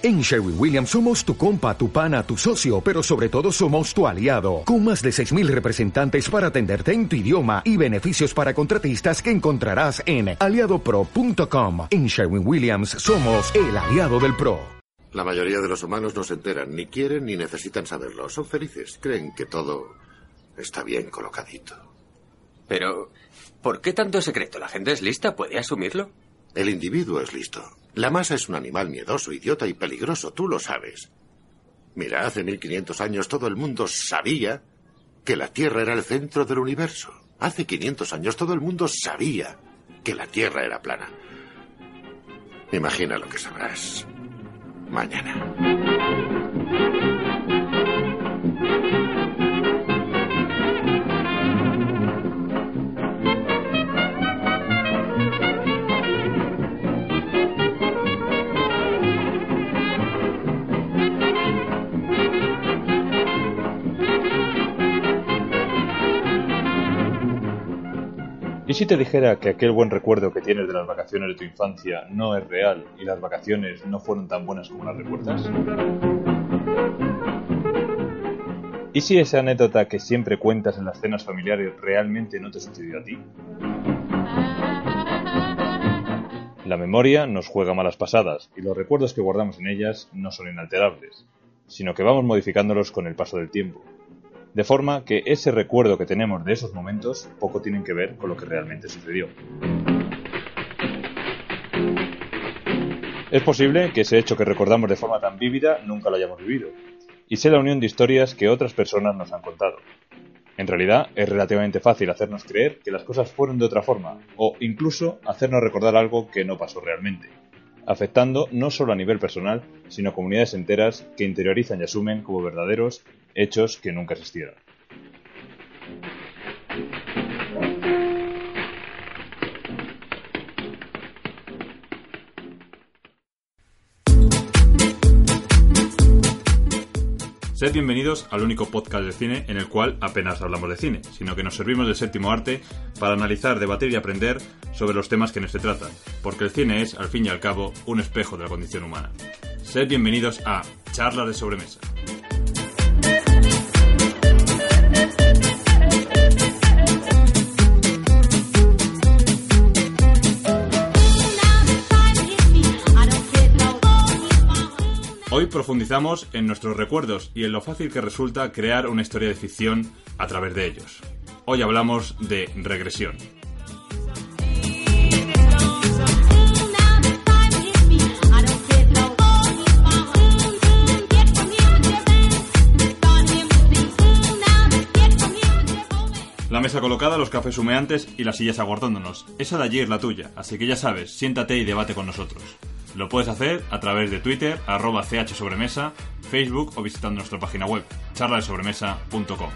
En Sherwin Williams somos tu compa, tu pana, tu socio, pero sobre todo somos tu aliado, con más de 6.000 representantes para atenderte en tu idioma y beneficios para contratistas que encontrarás en aliadopro.com. En Sherwin Williams somos el aliado del PRO. La mayoría de los humanos no se enteran, ni quieren ni necesitan saberlo. Son felices, creen que todo está bien colocadito. Pero, ¿por qué tanto secreto? ¿La gente es lista? ¿Puede asumirlo? El individuo es listo. La masa es un animal miedoso, idiota y peligroso, tú lo sabes. Mira, hace 1500 años todo el mundo sabía que la Tierra era el centro del universo. Hace 500 años todo el mundo sabía que la Tierra era plana. Imagina lo que sabrás mañana. Si te dijera que aquel buen recuerdo que tienes de las vacaciones de tu infancia no es real y las vacaciones no fueron tan buenas como las recuerdas? ¿Y si esa anécdota que siempre cuentas en las cenas familiares realmente no te sucedió a ti? La memoria nos juega malas pasadas y los recuerdos que guardamos en ellas no son inalterables, sino que vamos modificándolos con el paso del tiempo, de forma que ese recuerdo que tenemos de esos momentos poco tienen que ver con lo que realmente sucedió. Es posible que ese hecho que recordamos de forma tan vívida nunca lo hayamos vivido, y sea la unión de historias que otras personas nos han contado. En realidad, es relativamente fácil hacernos creer que las cosas fueron de otra forma, o incluso hacernos recordar algo que no pasó realmente, afectando no solo a nivel personal, sino a comunidades enteras que interiorizan y asumen como verdaderos hechos que nunca existieron. Sed bienvenidos al único podcast de cine en el cual apenas hablamos de cine, sino que nos servimos del séptimo arte para analizar, debatir y aprender sobre los temas que nos se tratan, porque el cine es, al fin y al cabo, un espejo de la condición humana. Sed bienvenidos a Charla de Sobremesa. Hoy profundizamos en nuestros recuerdos y en lo fácil que resulta crear una historia de ficción a través de ellos. Hoy hablamos de regresión. La mesa colocada, los cafés humeantes y las sillas aguardándonos. Esa de allí es la tuya, así que ya sabes, siéntate y debate con nosotros. Lo puedes hacer a través de Twitter, arroba chsobremesa, Facebook o visitando nuestra página web, charladesobremesa.com.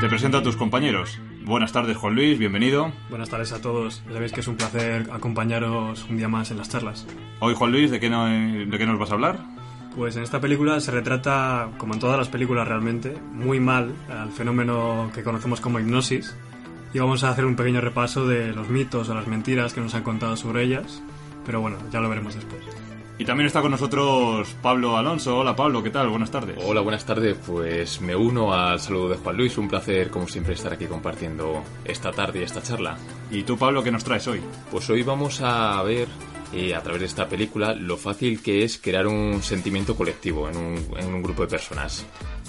Te presento a tus compañeros. Buenas tardes, Juan Luis, bienvenido. Buenas tardes a todos. Ya sabéis que es un placer acompañaros un día más en las charlas. Hoy, Juan Luis, ¿de qué, no- de qué nos vas a hablar? Pues en esta película se retrata, como en todas las películas realmente, muy mal al fenómeno que conocemos como hipnosis. Y vamos a hacer un pequeño repaso de los mitos o las mentiras que nos han contado sobre ellas. Pero bueno, ya lo veremos después. Y también está con nosotros Pablo Alonso. Hola Pablo, ¿qué tal? Buenas tardes. Hola, buenas tardes. Pues me uno al saludo de Juan Luis. Un placer, como siempre, estar aquí compartiendo esta tarde y esta charla. ¿Y tú, Pablo, qué nos traes hoy? Pues hoy vamos a ver, eh, a través de esta película, lo fácil que es crear un sentimiento colectivo en un, en un grupo de personas.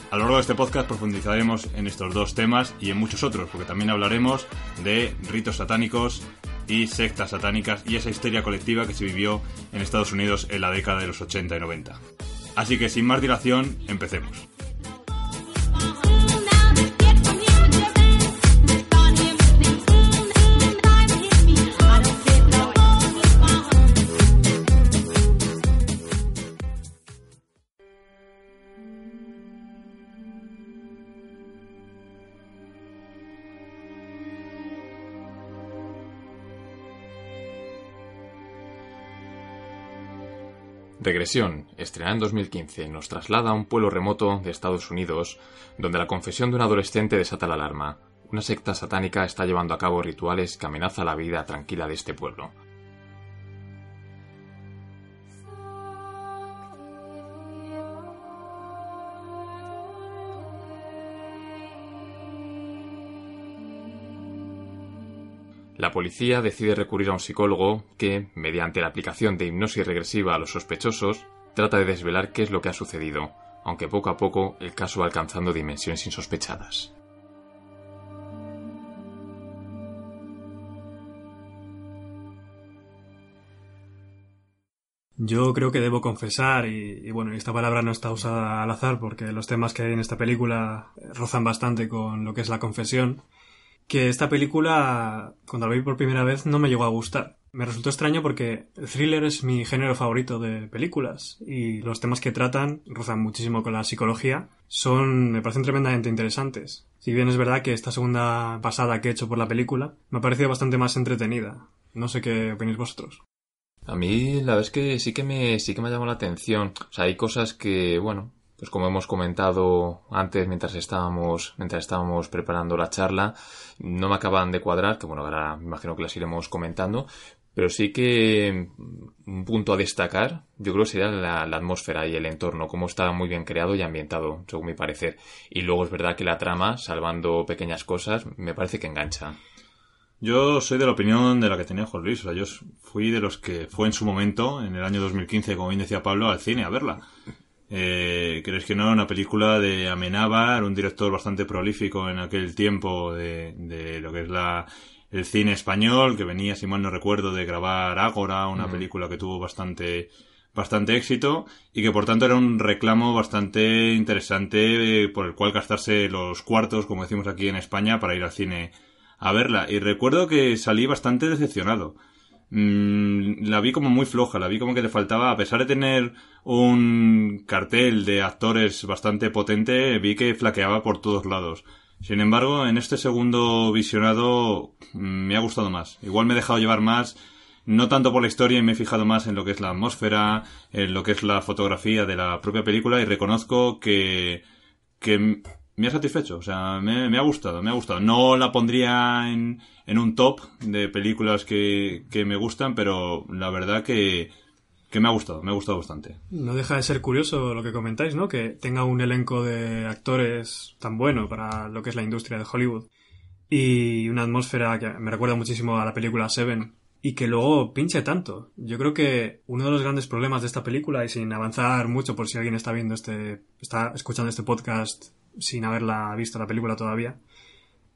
A lo largo de este podcast profundizaremos en estos dos temas y en muchos otros, porque también hablaremos de ritos satánicos y sectas satánicas y esa histeria colectiva que se vivió en Estados Unidos en la década de los 80 y 90. Así que sin más dilación, empecemos. Regresión, estrenada en 2015, nos traslada a un pueblo remoto de Estados Unidos, donde la confesión de un adolescente desata la alarma. una secta satánica está llevando a cabo rituales que amenazan la vida tranquila de este pueblo. La policía decide recurrir a un psicólogo que, mediante la aplicación de hipnosis regresiva a los sospechosos, trata de desvelar qué es lo que ha sucedido, aunque poco a poco el caso va alcanzando dimensiones insospechadas. Yo creo que debo confesar, y, bueno, esta palabra no está usada al azar porque los temas que hay en esta película rozan bastante con lo que es la confesión, que esta película, cuando la vi por primera vez, no me llegó a gustar. Me resultó extraño porque el thriller es mi género favorito de películas y los temas que tratan rozan muchísimo con la psicología. Son, me parecen tremendamente interesantes. Si bien es verdad que esta segunda pasada que he hecho por la película me ha parecido bastante más entretenida. No sé qué opináis vosotros. A mí la verdad es que sí que me sí que me llamado la atención. O sea, hay cosas que, bueno, pues como hemos comentado antes mientras estábamos mientras estábamos preparando la charla, no me acaban de cuadrar, que bueno, ahora me imagino que las iremos comentando, pero sí que un punto a destacar, yo creo que sería la, la, atmósfera y el entorno, cómo está muy bien creado y ambientado, según mi parecer. Y luego es verdad que la trama, salvando pequeñas cosas, me parece que engancha. Yo soy de la opinión de la que tenía Juan Luis. O sea, yo fui de los que fue en su momento, en el año 2015, como bien decía Pablo, al cine a verla. Eh, ¿Crees que no? era Una película de Amenábar, un director bastante prolífico en aquel tiempo de, de lo que es la, el cine español, que venía, si mal no recuerdo, de grabar Ágora, una película que tuvo bastante, bastante éxito y que por tanto era un reclamo bastante interesante eh, por el cual gastarse los cuartos, como decimos aquí en España, para ir al cine a verla. Y recuerdo que salí bastante decepcionado. Mm, la vi como muy floja, la vi como que le faltaba, a pesar de tener un cartel de actores bastante potente, vi que flaqueaba por todos lados. Sin embargo, en este segundo visionado mm, me ha gustado más. Igual me he dejado llevar más, no tanto por la historia y me he fijado más en lo que es la atmósfera, en lo que es la fotografía de la propia película y reconozco que, que me ha satisfecho, o sea, me, ha gustado, me ha gustado. No la pondría en, en un top de películas que, que, me gustan, pero la verdad que, que me ha gustado, me ha gustado bastante. No deja de ser curioso lo que comentáis, ¿no? Que tenga un elenco de actores tan bueno para lo que es la industria de Hollywood y una atmósfera que me recuerda muchísimo a la película Seven y que luego pinche tanto. Yo creo que uno de los grandes problemas de esta película, y sin avanzar mucho por si alguien está viendo este, está escuchando este podcast sin haberla visto la película todavía,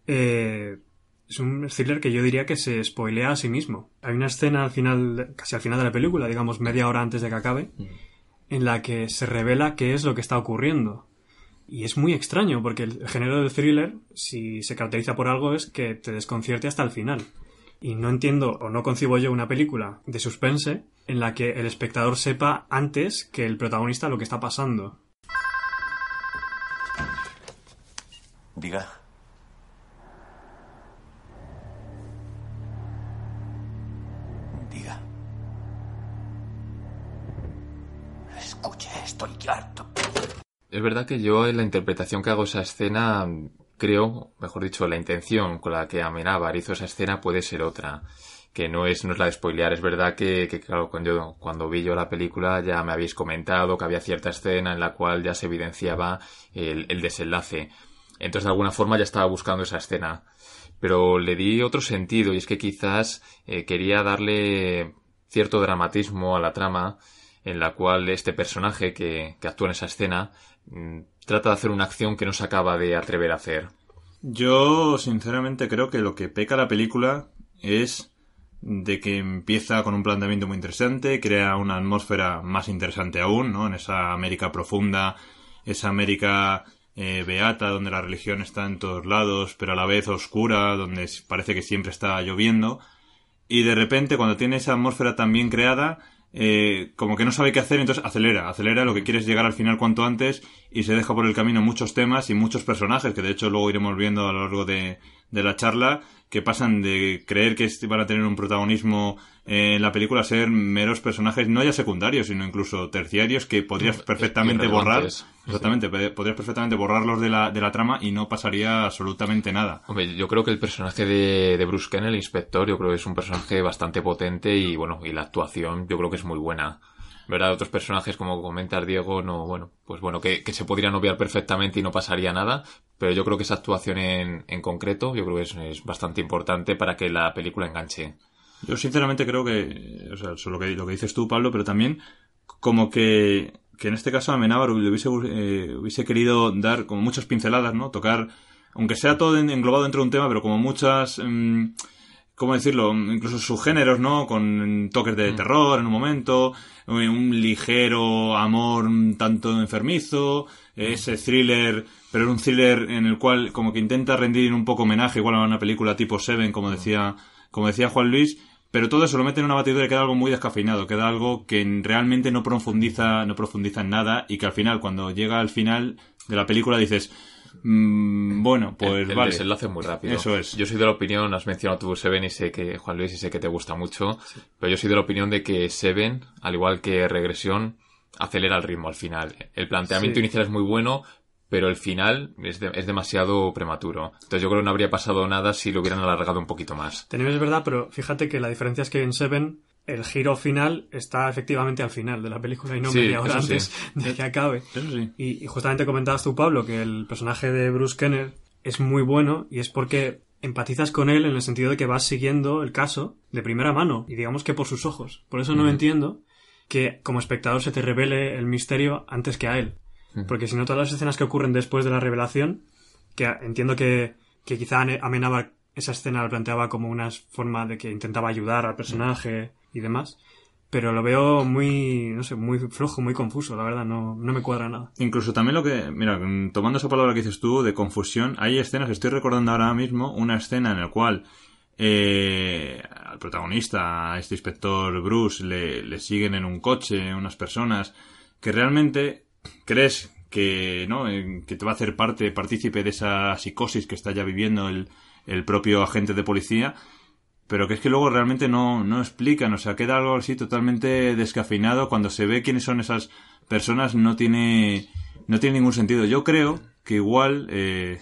eh, es un thriller que yo diría que se spoilea a sí mismo. Hay una escena al final, casi al final de la película, digamos media hora antes de que acabe, en la que se revela qué es lo que está ocurriendo. Y es muy extraño, porque el género del thriller, si se caracteriza por algo, es que te desconcierte hasta el final. Y no entiendo o no concibo yo una película de suspense en la que el espectador sepa antes que el protagonista lo que está pasando. Diga. Diga. Escuche, estoy harto. Es verdad que yo en la interpretación que hago esa escena creo, mejor dicho, la intención con la que Amenábar hizo esa escena puede ser otra que no es, no es la de spoilear. Es verdad que, claro, cuando, yo, cuando vi yo la película ya me habéis comentado que había cierta escena en la cual ya se evidenciaba el desenlace. Entonces, de alguna forma ya estaba buscando esa escena. Pero le di otro sentido y es que quizás eh, quería darle cierto dramatismo a la trama en la cual este personaje que, que actúa en esa escena mmm, trata de hacer una acción que no se acaba de atrever a hacer. Yo, sinceramente, creo que lo que peca la película es de que empieza con un planteamiento muy interesante, crea una atmósfera más interesante aún, ¿no? En esa América profunda, esa América eh, beata, donde la religión está en todos lados, pero a la vez oscura, donde parece que siempre está lloviendo. Y de repente, cuando tiene esa atmósfera tan bien creada, eh, como que no sabe qué hacer, entonces acelera, acelera lo que quiere es llegar al final cuanto antes y se deja por el camino muchos temas y muchos personajes, que de hecho luego iremos viendo a lo largo de, de la charla, que pasan de creer que van a tener un protagonismo en la película a ser meros personajes no ya secundarios, sino incluso terciarios que podrías perfectamente borrar. Exactamente, pod- podrías perfectamente borrarlos de la, de la trama y no pasaría absolutamente nada. Hombre, yo creo que el personaje de, de Bruce Kane, el inspector, yo creo que es un personaje bastante potente y bueno, y la actuación yo creo que es muy buena. ¿Verdad? Otros personajes, como comentas Diego, no, bueno, pues bueno, que, que se podrían obviar perfectamente y no pasaría nada, pero yo creo que esa actuación en, en concreto, yo creo que es, es bastante importante para que la película enganche. Yo sinceramente creo que, o sea, eso lo que, lo que dices tú, Pablo, pero también como que, que en este caso Amenábar hubiese, eh, hubiese querido dar como muchas pinceladas, ¿no? Tocar, aunque sea todo en- englobado dentro de un tema, pero como muchas, mm, ¿cómo decirlo? Incluso subgéneros, ¿no? Con toques de terror en un momento, un ligero amor un tanto enfermizo, ese thriller, pero un thriller en el cual como que intenta rendir un poco homenaje, igual a una película tipo Seven, como decía, como decía Juan Luis, pero todo eso lo mete en una batidora y queda algo muy descafeinado, queda algo que en- realmente no profundiza, no profundiza en nada y que al final, cuando llega al final de la película dices, mm, bueno, pues el, el vale. desenlace es muy rápido. Eso es. Yo soy de la opinión, has mencionado tú Seven y sé que, Juan Luis, y sé que te gusta mucho, pero yo soy de la opinión de que Seven, al igual que Regresión, acelera el ritmo al final. El planteamiento Sí. inicial es muy bueno, pero el final es, de- es demasiado prematuro. Entonces yo creo que no habría pasado nada si lo hubieran alargado un poquito más. Es verdad, pero fíjate que la diferencia es que en Seven el giro final está efectivamente al final de la película y no Sí, media hora sí. antes de que acabe. Sí. Y, y justamente comentabas tú, Pablo, que el personaje de Bruce Kenner es muy bueno y es porque empatizas con él en el sentido de que vas siguiendo el caso de primera mano y digamos que por sus ojos. Por eso no entiendo que como espectador se te revele el misterio antes que a él. Porque si no, todas las escenas que ocurren después de la revelación, que entiendo que, que quizá Amenábar esa escena la planteaba como una forma de que intentaba ayudar al personaje y demás, pero lo veo muy, no sé, muy flojo, muy confuso, la verdad, no, no me cuadra nada. Incluso también lo que, mira, mm, tomando esa palabra que dices tú de confusión, hay escenas, estoy recordando ahora mismo una escena en la cual eh, al protagonista, a este inspector Bruce, le, le siguen en un coche unas personas que realmente crees que, ¿no? Eh, que te va a hacer parte, partícipe de esa psicosis que está ya viviendo el, el propio agente de policía, pero que es que luego realmente no, no explican, o sea, queda algo así totalmente descafeinado. Cuando se ve quiénes son esas personas no tiene, no tiene ningún sentido. Yo creo que igual eh,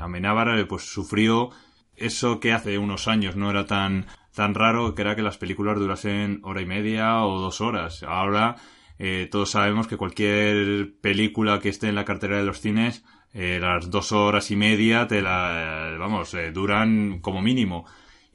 Amenábar eh, pues sufrió eso que hace unos años no era tan, tan raro, que era que las películas durasen hora y media o dos horas. Ahora eh, todos sabemos que cualquier película que esté en la cartera de los cines, eh, las dos horas y media te la, vamos, eh, duran como mínimo.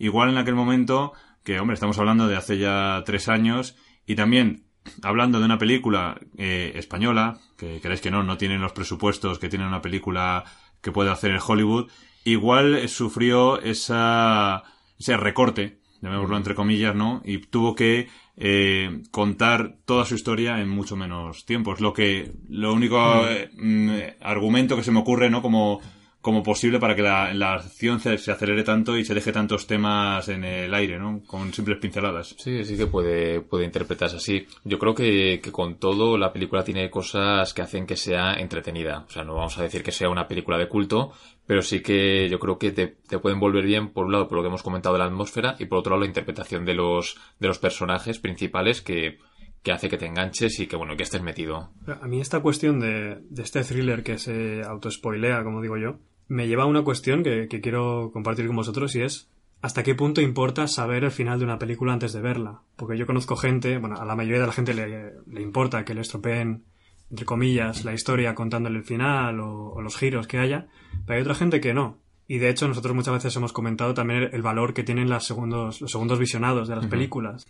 Igual en aquel momento, que hombre, estamos hablando de hace ya tres años, y también hablando de una película eh, española, que queréis que no, no tienen los presupuestos que tiene una película que puede hacer en Hollywood, igual sufrió esa, ese recorte, llamémoslo entre comillas, ¿no? Y tuvo que eh, contar toda su historia en mucho menos tiempo. Es lo que, lo único eh, mm, argumento que se me ocurre, ¿no? Como, como posible para que la, la acción se, se acelere tanto y se deje tantos temas en el aire, ¿no? Con simples pinceladas. Sí, sí que puede, puede interpretarse así. Yo creo que, que con todo la película tiene cosas que hacen que sea entretenida. O sea, no vamos a decir que sea una película de culto, pero sí que yo creo que te, te pueden volver bien, por un lado, por lo que hemos comentado de la atmósfera, y por otro lado, la interpretación de los, de los personajes principales que, que hace que te enganches y que, bueno, que estés metido. A mí esta cuestión de, de este thriller que se autospoilea, como digo yo, me lleva a una cuestión que, que quiero compartir con vosotros y es ¿hasta qué punto importa saber el final de una película antes de verla? Porque yo conozco gente, bueno, a la mayoría de la gente le, le importa que le estropeen, entre comillas, la historia contándole el final o, o los giros que haya, pero hay otra gente que no. Y de hecho nosotros muchas veces hemos comentado también el valor que tienen las segundos, los segundos visionados de las películas.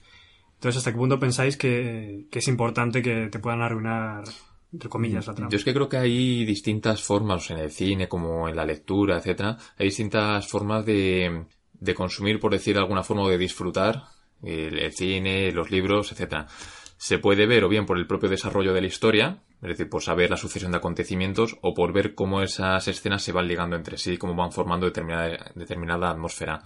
Entonces, ¿hasta qué punto pensáis que, que es importante que te puedan arruinar, entre comillas? Yo es que creo que hay distintas formas, en el cine como en la lectura, etcétera, hay distintas formas de, de consumir, por decir de alguna forma, o de disfrutar el, el cine, los libros, etcétera. Se puede ver o bien por el propio desarrollo de la historia, es decir, por saber la sucesión de acontecimientos, o por ver cómo esas escenas se van ligando entre sí, cómo van formando determinada, determinada atmósfera.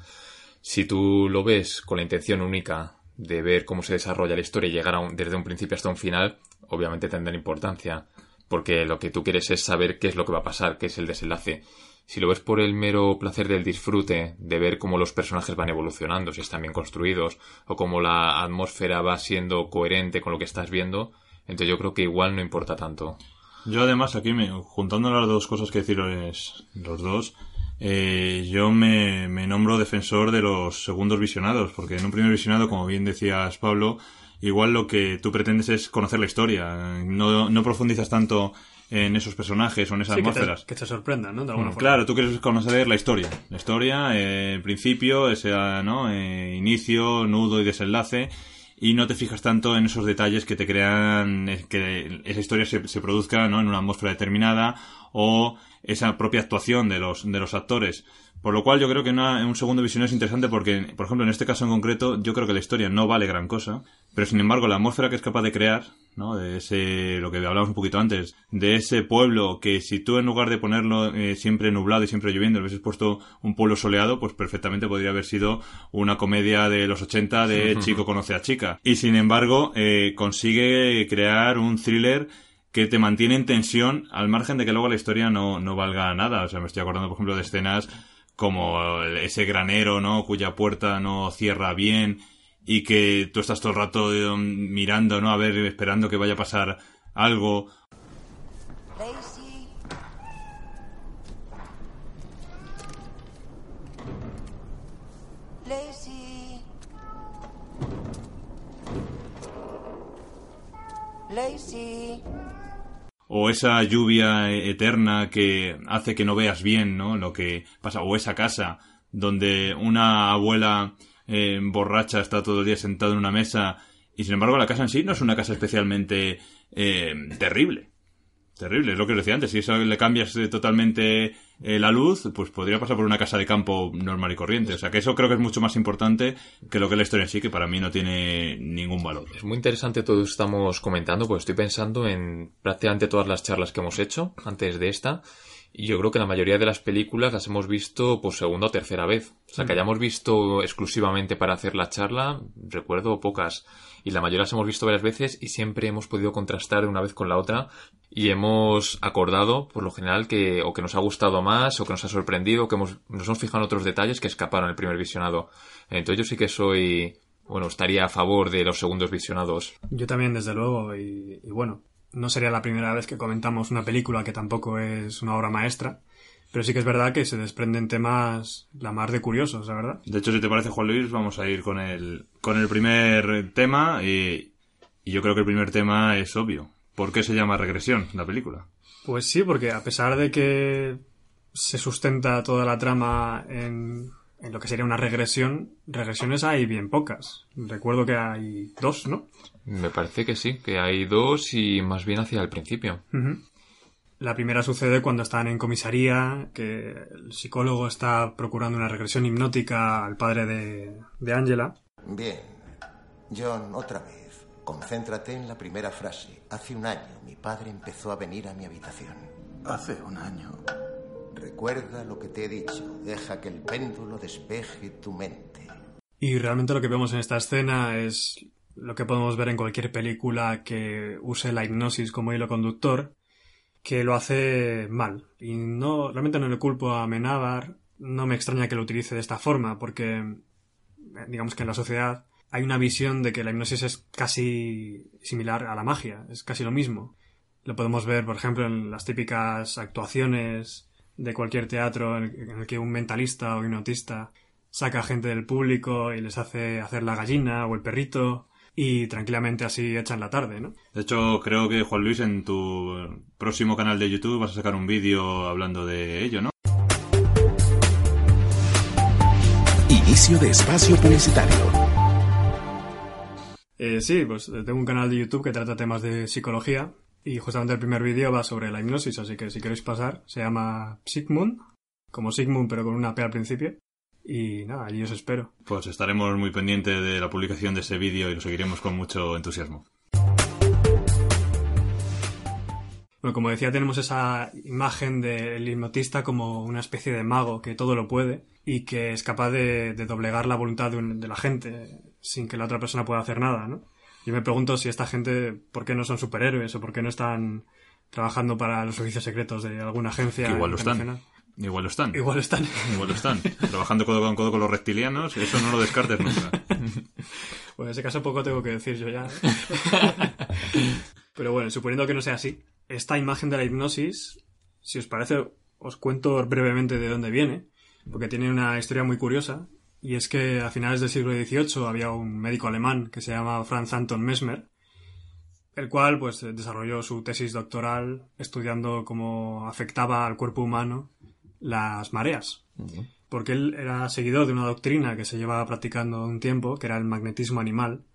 Si tú lo ves con la intención única de ver cómo se desarrolla la historia y llegar a un- desde un principio hasta un final, obviamente tendrá importancia, porque lo que tú quieres es saber qué es lo que va a pasar, qué es el desenlace. Si lo ves por el mero placer del disfrute, de ver cómo los personajes van evolucionando, si están bien construidos, o cómo la atmósfera va siendo coherente con lo que estás viendo, entonces yo creo que igual no importa tanto. Yo además aquí, me, juntando las dos cosas que deciros los dos, eh, yo me, me nombro defensor de los segundos visionados, porque en un primer visionado, como bien decías Pablo, igual lo que tú pretendes es conocer la historia, no, no profundizas tanto en esos personajes o en esas Sí, que atmósferas. te, que te sorprendan, ¿no? De alguna Mm, forma. Claro, tú quieres conocer la historia. La historia, eh, principio, ese ¿no? Eh, inicio, nudo y desenlace. Y no te fijas tanto en esos detalles que te crean eh, que esa historia se, se produzca ¿no? en una atmósfera determinada o esa propia actuación de los, de los actores. Por lo cual yo creo que una- un segundo visión es interesante porque, por ejemplo, en este caso en concreto, yo creo que la historia no vale gran cosa, pero sin embargo la atmósfera que es capaz de crear, ¿no? De ese, lo que hablábamos un poquito antes, de ese pueblo que si tú en lugar de ponerlo eh, siempre nublado y siempre lloviendo, hubieses puesto un pueblo soleado, pues perfectamente podría haber sido una comedia de los 80 de chico conoce a chica. Y sin embargo, eh, consigue crear un thriller que te mantiene en tensión al margen de que luego la historia no, no valga nada. O sea, me estoy acordando, por ejemplo, de escenas como ese granero, ¿no? Cuya puerta no cierra bien y que tú estás todo el rato eh, mirando, ¿no? A ver, esperando que vaya a pasar algo. Daisy. Lazy. Lazy. O esa lluvia eterna que hace que no veas bien, ¿no? Lo que pasa. O esa casa donde una abuela eh, borracha está todo el día sentada en una mesa y sin embargo la casa en sí no es una casa especialmente eh, terrible. Terrible, es lo que os decía antes. Si eso le cambias eh, totalmente eh, la luz, pues podría pasar por una casa de campo normal y corriente. O sea que eso creo que es mucho más importante que lo que es la historia en sí, que para mí no tiene ningún valor. Es muy interesante todo lo que estamos comentando, pues estoy pensando en prácticamente todas las charlas que hemos hecho antes de esta. Y yo creo que la mayoría de las películas las hemos visto por segunda o tercera vez. O sea, que hayamos visto exclusivamente para hacer la charla, recuerdo pocas. Y la mayoría las hemos visto varias veces y siempre hemos podido contrastar una vez con la otra. Y hemos acordado, por lo general, que o que nos ha gustado más, o que nos ha sorprendido, o que hemos, nos hemos fijado en otros detalles que escaparon el primer visionado. Entonces yo sí que soy, bueno, estaría a favor de los segundos visionados. Yo también, desde luego, y, y bueno, no sería la primera vez que comentamos una película que tampoco es una obra maestra, pero sí que es verdad que se desprenden temas la mar de curiosos, la verdad. De hecho, si te parece, Juan Luis, vamos a ir con el, con el primer tema. Y, y yo creo que el primer tema es obvio. ¿Por qué se llama Regresión la película? Pues sí, porque a pesar de que se sustenta toda la trama en, en lo que sería una regresión, regresiones hay bien pocas. Recuerdo que hay dos, ¿no? Me parece que sí, que hay dos y más bien hacia el principio. La primera sucede cuando están en comisaría, que el psicólogo está procurando una regresión hipnótica al padre de, de Angela. Bien. John, otra vez. Concéntrate en la primera frase. Hace un año mi padre empezó a venir a mi habitación. Hace un año. Recuerda lo que te he dicho. Deja que el péndulo despeje tu mente. Y realmente lo que vemos en esta escena es lo que podemos ver en cualquier película que use la hipnosis como hilo conductor, que lo hace mal. Y no, realmente no le culpo a Menábar, no me extraña que lo utilice de esta forma, porque eh, digamos que en la sociedad hay una visión de que la hipnosis es casi similar a la magia, es casi lo mismo. Lo podemos ver, por ejemplo, en las típicas actuaciones de cualquier teatro en el que un mentalista o hipnotista saca a gente del público y les hace hacer la gallina o el perrito y tranquilamente así echan la tarde, ¿no? De hecho, creo que Juan Luis en tu próximo canal de YouTube vas a sacar un vídeo hablando de ello, ¿no? Inicio de espacio publicitario. Eh, sí, pues eh, tengo un canal de YouTube que trata temas de psicología y justamente el primer vídeo va sobre la hipnosis, así que si queréis pasar, se llama Sigmund, como Sigmund pero con una P al principio. Y nada, allí os espero. Pues estaremos muy pendientes de la publicación de ese vídeo y lo seguiremos con mucho entusiasmo. Bueno, como decía, tenemos esa imagen del hipnotista como una especie de mago que todo lo puede y que es capaz de, de doblegar la voluntad de, un- de la gente sin que la otra persona pueda hacer nada, ¿no? Yo me pregunto si esta gente, ¿por qué no son superhéroes o por qué no están trabajando para los servicios secretos de alguna agencia igual lo están. Igual lo están. Igual están. Igual lo están. Trabajando codo con codo con los reptilianos, eso no lo descartes nunca. Bueno, en ese caso poco tengo que decir yo ya. Pero bueno, suponiendo que no sea así, esta imagen de la hipnosis, si os parece, os cuento brevemente de dónde viene, porque tiene una historia muy curiosa, y es que a finales del siglo XVIII había un médico alemán que se llama Franz Anton Mesmer, el cual pues desarrolló su tesis doctoral estudiando cómo afectaba al cuerpo humano las mareas. Porque él era seguidor de una doctrina que se llevaba practicando un tiempo, que era el magnetismo animal,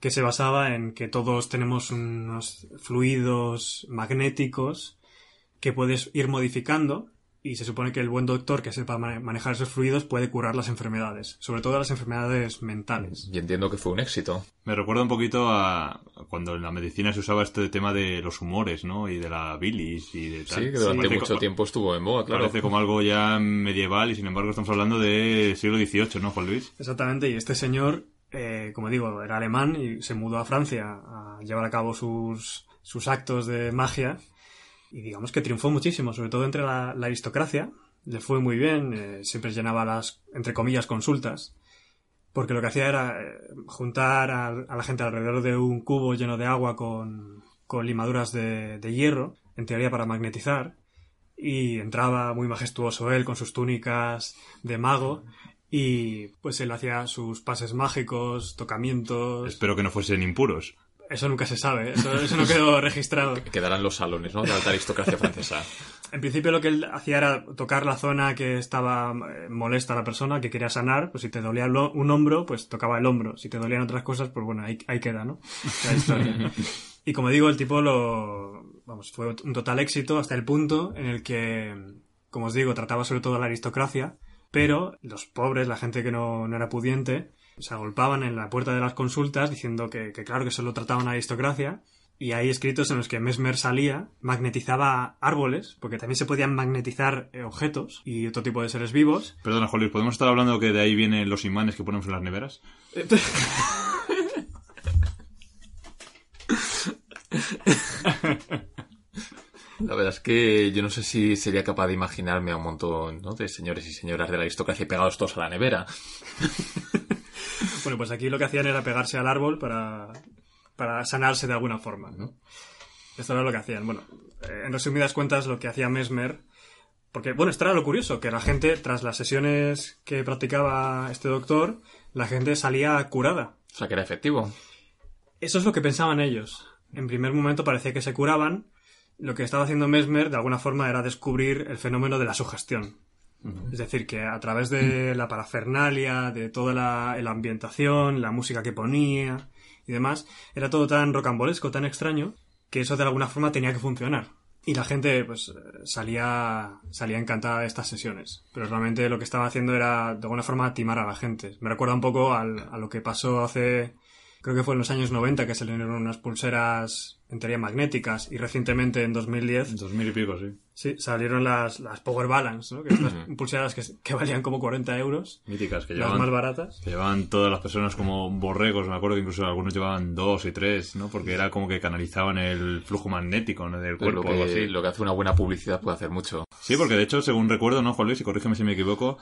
que se basaba en que todos tenemos unos fluidos magnéticos que puedes ir modificando y se supone que el buen doctor que sepa mane- manejar esos fluidos puede curar las enfermedades, sobre todo las enfermedades mentales. Y entiendo que fue un éxito. Me recuerda un poquito a cuando en la medicina se usaba este tema de los humores, ¿no? Y de la bilis y de tal. Sí, que durante mucho tiempo estuvo en boga, claro. Parece como algo ya medieval y sin embargo estamos hablando de siglo XVIII, ¿no, Juan Luis? Exactamente, y este señor, eh, como digo, era alemán y se mudó a Francia a llevar a cabo sus, sus actos de magia y digamos que triunfó muchísimo, sobre todo entre la, aristocracia. Le fue muy bien, eh, siempre llenaba las, entre comillas, consultas, porque lo que hacía era eh, juntar a, la gente alrededor de un cubo lleno de agua con, con limaduras de hierro, en teoría para magnetizar, y entraba muy majestuoso él con sus túnicas de mago y pues él hacía sus pases mágicos, tocamientos. Espero que no fuesen impuros. Eso nunca se sabe, eso, eso no quedó registrado. Quedarán los salones, ¿no? De alta aristocracia francesa. En principio lo que él hacía era tocar la zona que estaba eh, molesta a la persona, que quería sanar, pues si te dolía un hombro, pues tocaba el hombro. Si te dolían otras cosas, pues bueno, ahí, ahí queda, ¿no? La historia. Y como digo, el tipo lo, vamos, fue un total éxito hasta el punto en el que, como os digo, trataba sobre todo a la aristocracia, pero los pobres, la gente que no, no era pudiente, se agolpaban en la puerta de las consultas diciendo que, que claro que solo trataban a la aristocracia y hay escritos en los que Mesmer salía, magnetizaba árboles, porque también se podían magnetizar eh, objetos y otro tipo de seres vivos. Perdona, Luis, ¿podemos estar hablando que de ahí vienen los imanes que ponemos en las neveras? La verdad es que yo no sé si sería capaz de imaginarme a un montón ¿no? de señores y señoras de la aristocracia pegados todos a la nevera. Bueno, pues aquí lo que hacían era pegarse al árbol para, para sanarse de alguna forma, ¿no? Esto era lo que hacían. Bueno, eh, en resumidas cuentas, lo que hacía Mesmer. Porque, bueno, esto era lo curioso, que la gente, tras las sesiones que practicaba este doctor, la gente salía curada. O sea, que era efectivo. Eso es lo que pensaban ellos. En primer momento parecía que se curaban. Lo que estaba haciendo Mesmer, de alguna forma, era descubrir el fenómeno de la sugestión. Es decir, que a través de la parafernalia, de toda la, ambientación, la música que ponía y demás, era todo tan rocambolesco, tan extraño, que eso de alguna forma tenía que funcionar. Y la gente, pues, salía, salía encantada de estas sesiones. Pero realmente lo que estaba haciendo era, de alguna forma, timar a la gente. Me recuerda un poco al- a lo que pasó hace, creo que fue en los años 90, que se le dieron unas pulseras, en teoría, magnéticas, y recientemente, en 2010, Dos mil y pico, sí. Sí, salieron las, las Power Balance, ¿no? Que son las pulseras que, que valían como 40 euros. Míticas, que Las llevaban, más baratas. que llevaban todas las personas como borregos. Me acuerdo que incluso algunos llevaban dos y tres, ¿no? Porque era como que canalizaban el flujo magnético ¿no? del cuerpo lo, o algo que, así. lo que hace una buena publicidad puede hacer mucho. Sí, porque de hecho, según recuerdo, ¿no, Juan Luis? Y corrígeme si me equivoco,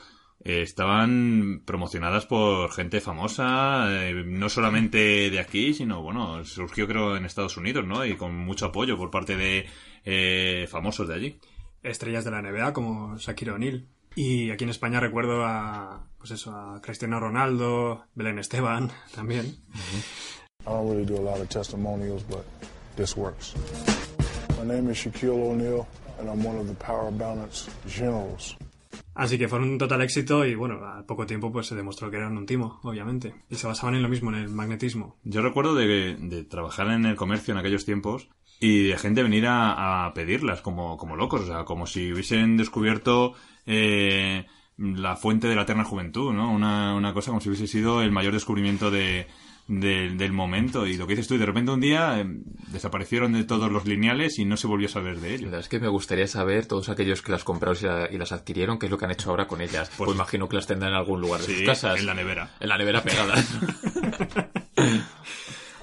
eh, estaban promocionadas por gente famosa, eh, no solamente de aquí, sino, bueno, surgió creo en Estados Unidos, ¿no? Y con mucho apoyo por parte de eh, famosos de allí. Estrellas de la NBA como Shakira O'Neal. Y aquí en España recuerdo a, pues eso, a Cristiano Ronaldo, Belén Esteban también. I don't really do a lot of testimonials, but this works. My name is Shaquille O'Neal, and I'm one of the Power Balance Generals. Así que fueron un total éxito y bueno, al poco tiempo pues se demostró que eran un timo, obviamente. Y se basaban en lo mismo, en el magnetismo. Yo recuerdo de, de trabajar en el comercio en aquellos tiempos y de gente venir a, a pedirlas como, como locos, o sea, como si hubiesen descubierto eh, la fuente de la eterna juventud, ¿no? Una, una cosa como si hubiese sido el mayor descubrimiento de, de- del momento. Y lo que dices tú, y de repente un día eh, desaparecieron de todos los lineales y no se volvió a saber de La ellos. verdad es que me gustaría saber todos aquellos que las compraron y, la- y las adquirieron, qué es lo que han hecho ahora con ellas. Pues, imagino que las tendrán en algún lugar de Sí, sus casas. en la nevera. En la nevera pegadas.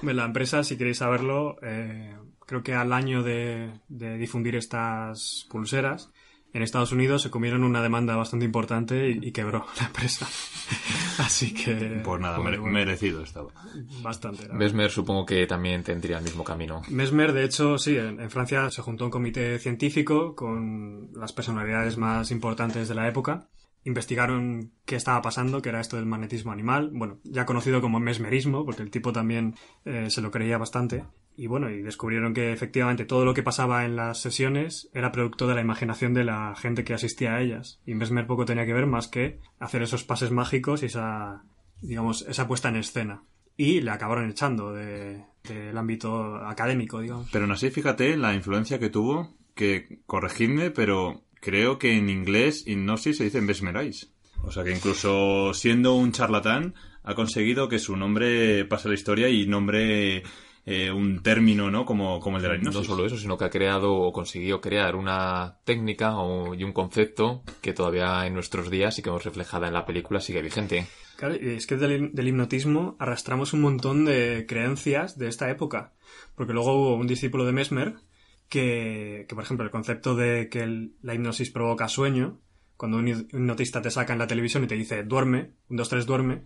La empresa, si queréis saberlo, eh, creo que al año de, de difundir estas pulseras, en Estados Unidos se comieron una demanda bastante importante y, y quebró la empresa. Así que... Pues nada, joder, mere- bueno, merecido estaba. Bastante. Mesmer supongo que también tendría el mismo camino. Mesmer, de hecho, sí, en, en Francia se juntó un comité científico con las personalidades más importantes de la época. Investigaron qué estaba pasando, que era esto del magnetismo animal, bueno, ya conocido como mesmerismo, porque el tipo también eh, se lo creía bastante. Y bueno, y descubrieron que efectivamente todo lo que pasaba en las sesiones era producto de la imaginación de la gente que asistía a ellas. Y Mesmer poco tenía que ver más que hacer esos pases mágicos y esa, digamos, esa puesta en escena. Y le acabaron echando de- del ámbito académico, digamos. Pero aún así, fíjate la influencia que tuvo, que corregidme, pero creo que en inglés hipnosis se dice mesmerize. O sea que incluso siendo un charlatán, ha conseguido que su nombre pase a la historia y nombre eh, un término, ¿no? Como, como el de la hipnosis. No solo eso, sino que ha creado o consiguió crear una técnica o- y un concepto que todavía en nuestros días y que vemos reflejada en la película sigue vigente. Claro, y es que del, del hipnotismo arrastramos un montón de creencias de esta época. Porque luego hubo un discípulo de Mesmer que, que por ejemplo, el concepto de que el- la hipnosis provoca sueño, cuando un hipnotista te saca en la televisión y te dice duerme, un, dos, tres, duerme,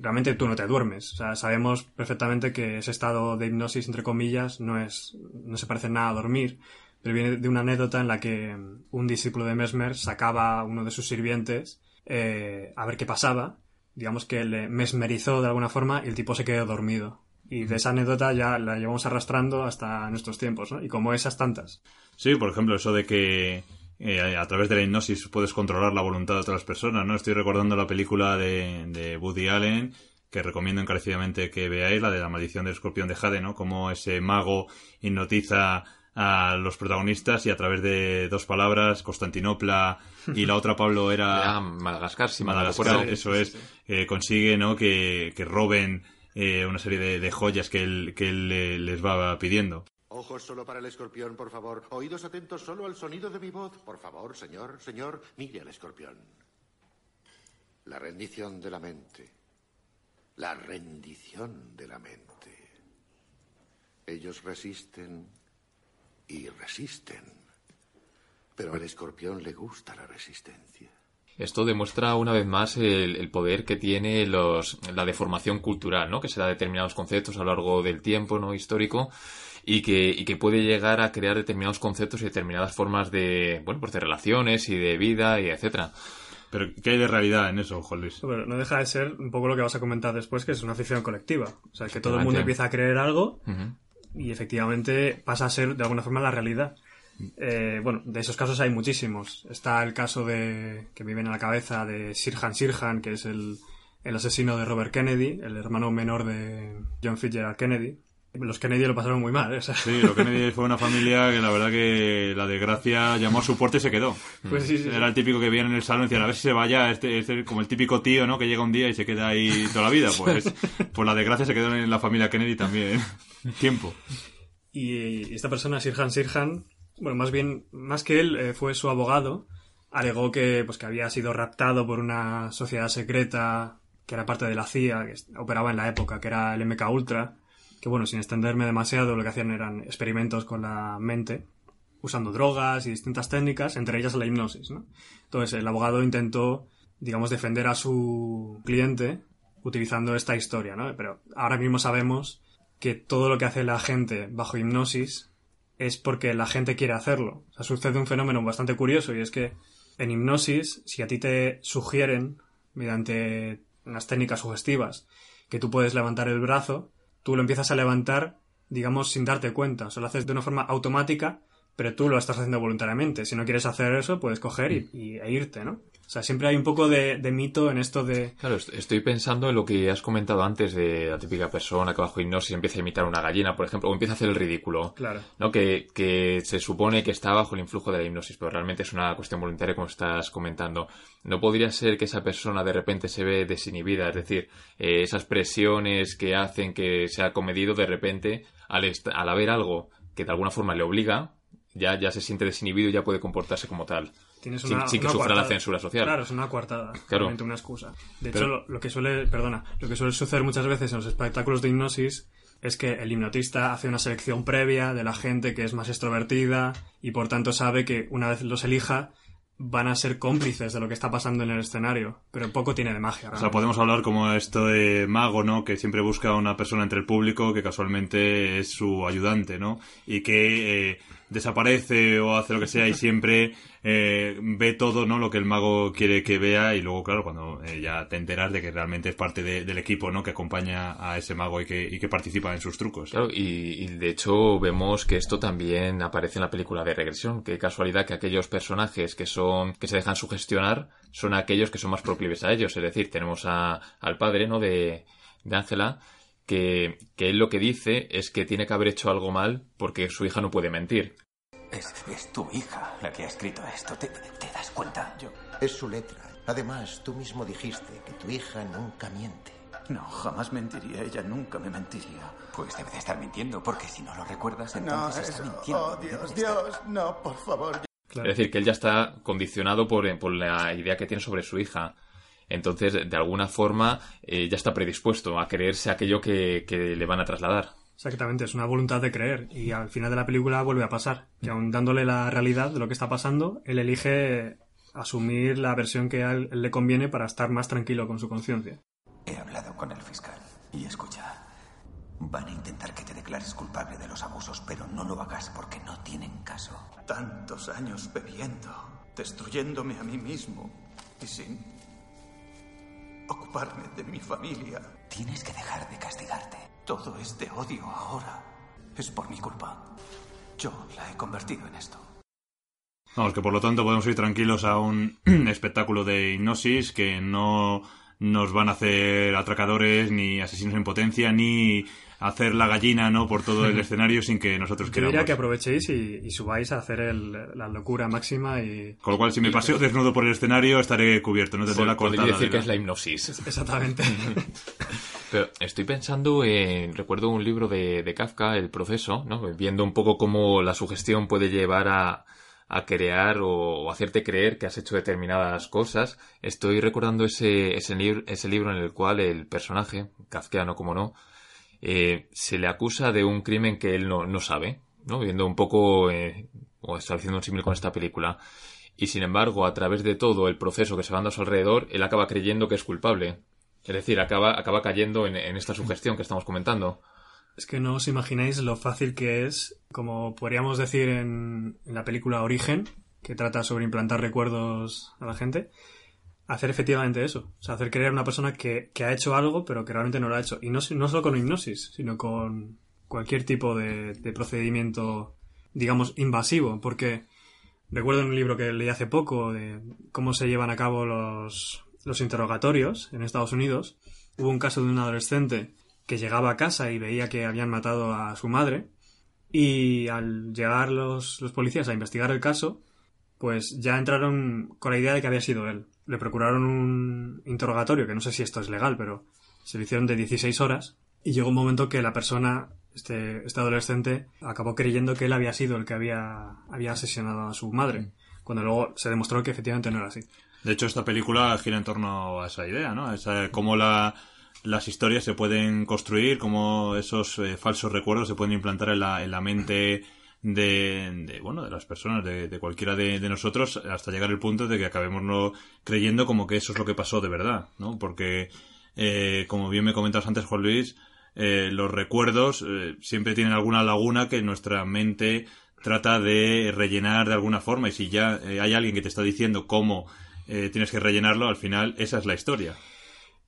realmente tú no te duermes. O sea, sabemos perfectamente que ese estado de hipnosis, entre comillas, no es, no se parece nada a dormir. Pero viene de una anécdota en la que un discípulo de Mesmer sacaba a uno de sus sirvientes eh, a ver qué pasaba. Digamos que le mesmerizó de alguna forma y el tipo se quedó dormido. Y de esa anécdota ya la llevamos arrastrando hasta nuestros tiempos, ¿no? Y como esas tantas. Sí, por ejemplo, eso de que eh, a través de la hipnosis puedes controlar la voluntad de otras personas, ¿no? Estoy recordando la película de, de Woody Allen, que recomiendo encarecidamente que veáis, la de la maldición del escorpión de Jade, ¿no? Como ese mago hipnotiza a los protagonistas y a través de dos palabras, Constantinopla y la otra, Pablo, era... Era Madagascar, si Madagascar, eso es, eh, consigue, ¿no? Que, que roben eh, una serie de, de joyas que él, que él eh, les va pidiendo. Ojos solo para el escorpión, por favor. Oídos atentos solo al sonido de mi voz. Por favor, señor, señor, mire al escorpión. La rendición de la mente. La rendición de la mente. Ellos resisten y resisten. Pero al escorpión le gusta la resistencia. Esto demuestra una vez más el, poder que tiene los, la deformación cultural, ¿no? Que se da determinados conceptos a lo largo del tiempo, ¿no? Histórico. Y que, y que puede llegar a crear determinados conceptos y determinadas formas de, bueno, pues de relaciones y de vida y etcétera. Pero, ¿qué hay de realidad en eso, Juan Luis? Pero no deja de ser un poco lo que vas a comentar después, que es una ficción colectiva. O sea, que todo el mundo empieza a creer algo Ujú. y efectivamente pasa a ser de alguna forma la realidad. Eh, bueno, de esos casos hay muchísimos. Está el caso de que me viene a la cabeza de Sirhan Sirhan, que es el, el asesino de Robert Kennedy, el hermano menor de John Fitzgerald Kennedy. Los Kennedy lo pasaron muy mal, ¿eh? O sea, Sí, lo Kennedy fue una familia que la verdad que la desgracia llamó a su puerta y se quedó. Pues sí, sí, sí. Era el típico que viene en el salón y decían, a ver si se vaya, este, este como el típico tío, ¿no? Que llega un día y se queda ahí toda la vida. Pues, pues la desgracia se quedó en la familia Kennedy también. Tiempo. Y esta persona, Sirhan Sirhan, bueno, más bien, más que él, eh, fue su abogado, alegó que, pues, que había sido raptado por una sociedad secreta que era parte de la CIA, que operaba en la época, que era el MK Ultra, que bueno, sin extenderme demasiado, lo que hacían eran experimentos con la mente, usando drogas y distintas técnicas, entre ellas la hipnosis, ¿no? Entonces, el abogado intentó, digamos, defender a su cliente utilizando esta historia, ¿no? Pero ahora mismo sabemos que todo lo que hace la gente bajo hipnosis es porque la gente quiere hacerlo. Sucede un fenómeno bastante curioso y es que en hipnosis, si a ti te sugieren, mediante unas técnicas sugestivas, que tú puedes levantar el brazo, tú lo empiezas a levantar, digamos, sin darte cuenta. O sea, lo haces de una forma automática, pero tú lo estás haciendo voluntariamente. Si no quieres hacer eso, puedes coger y, y- e irte, ¿no? O sea, siempre hay un poco de, de mito en esto de... Claro, est- estoy pensando en lo que has comentado antes de la típica persona que bajo hipnosis empieza a imitar una gallina, por ejemplo, o empieza a hacer el ridículo. Claro. ¿no? Que, que se supone que está bajo el influjo de la hipnosis, pero realmente es una cuestión voluntaria como estás comentando. ¿No podría ser que esa persona de repente se ve desinhibida? Es decir, eh, esas presiones que hacen que sea comedido de repente, al, al haber algo que de alguna forma le obliga, ya, ya se siente desinhibido y ya puede comportarse como tal. Tienes sin, una, sin que una sufra la censura social. Claro, es una coartada. Claro. realmente una excusa. De Pero- hecho, lo, lo que suele, perdona, lo que suele suceder muchas veces en los espectáculos de hipnosis es que el hipnotista hace una selección previa de la gente que es más extrovertida y por tanto sabe que una vez los elija van a ser cómplices de lo que está pasando en el escenario, pero poco tiene de magia. O sea, podemos hablar como esto de mago, ¿no? Que siempre busca una persona entre el público que casualmente es su ayudante, ¿no? Y que eh, desaparece o hace lo que sea y siempre eh, ve todo, ¿no? Lo que el mago quiere que vea y luego, claro, cuando eh, ya te enteras de que realmente es parte de- del equipo, ¿no? Que acompaña a ese mago y que, y que participa en sus trucos. Claro, y, y de hecho vemos que esto también aparece en la película de regresión. Qué casualidad que aquellos personajes que son que se dejan sugestionar son aquellos que son más proclives a ellos. Es decir, tenemos a- al padre, ¿no? De de Ángela que, que él lo que dice es que tiene que haber hecho algo mal porque su hija no puede mentir. Es, es tu hija la que ha escrito esto. ¿Te, te das cuenta? Yo... Es su letra. Además, tú mismo dijiste que tu hija nunca miente. No, jamás mentiría. Ella nunca me mentiría. Pues debe de estar mintiendo, porque si no lo recuerdas, No, entonces está eso- mintiendo. Oh, Dios, Dios, no, por favor. Es decir, que él ya está condicionado por, por la idea que tiene sobre su hija. Entonces, de alguna forma, eh, ya está predispuesto a creerse aquello que, que le van a trasladar. Exactamente, es una voluntad de creer y al final de la película vuelve a pasar, que aun dándole la realidad de lo que está pasando, él elige asumir la versión que a él, él le conviene para estar más tranquilo con su conciencia. He hablado con el fiscal. Y escucha, van a intentar que te declares culpable de los abusos, pero no lo hagas porque no tienen caso. Tantos años bebiendo, destruyéndome a mí mismo y sin ocuparme de mi familia. Tienes que dejar de castigarte. Todo este odio ahora es por mi culpa. Yo la he convertido en esto. Vamos, que por lo tanto podemos ir tranquilos a un espectáculo de hipnosis que no nos van a hacer atracadores, ni asesinos en potencia, ni hacer la gallina no por todo el escenario sin que nosotros Yo queramos. diría que aprovechéis y, y subáis a hacer el- la locura máxima y... Con lo cual, si me paseo desnudo por el escenario, estaré cubierto, no tendré la Podría cortada. decir de que es la hipnosis. Exactamente. Pero estoy pensando en. Recuerdo un libro de, de Kafka, El proceso, ¿no? Viendo un poco cómo la sugestión puede llevar a, a crear o, o hacerte creer que has hecho determinadas cosas. Estoy recordando ese, ese, libro, ese libro en el cual el personaje, kafkiano como no, eh, se le acusa de un crimen que él no, no sabe, ¿no? Viendo un poco, eh, o estableciendo un símil con esta película. Y sin embargo, a través de todo el proceso que se va dando a su alrededor, él acaba creyendo que es culpable. Es decir, acaba, acaba cayendo en, en esta sugestión que estamos comentando. Es que no os imagináis lo fácil que es, como podríamos decir en, en la película Origen, que trata sobre implantar recuerdos a la gente, hacer efectivamente eso. Sea, hacer creer a una persona que, ha hecho algo, pero que realmente no lo ha hecho. Y no, no solo con hipnosis, sino con cualquier tipo de, de procedimiento, digamos, invasivo. Porque recuerdo en un libro que leí hace poco de cómo se llevan a cabo los, los interrogatorios en Estados Unidos. Hubo un caso de un adolescente que llegaba a casa y veía que habían matado a su madre. Y al llegar los, los policías a investigar el caso, pues ya entraron con la idea de que había sido él. Le procuraron un interrogatorio, que no sé si esto es legal, pero se lo hicieron de 16 horas. Y llegó un momento que la persona, este, este adolescente, acabó creyendo que él había sido el que había, había asesinado a su madre. Cuando luego se demostró que efectivamente no era así. De hecho, esta película gira en torno a esa idea, ¿no? Esa, cómo la, las historias se pueden construir, cómo esos eh, falsos recuerdos se pueden implantar en la, en la mente de, de, bueno, de las personas, de, de cualquiera de, de nosotros, hasta llegar al punto de que acabemos no creyendo como que eso es lo que pasó de verdad, ¿no? Porque, eh, como bien me comentabas antes, Juan Luis, eh, los recuerdos eh, siempre tienen alguna laguna que nuestra mente trata de rellenar de alguna forma y si ya eh, hay alguien que te está diciendo cómo tienes que rellenarlo, al final esa es la historia.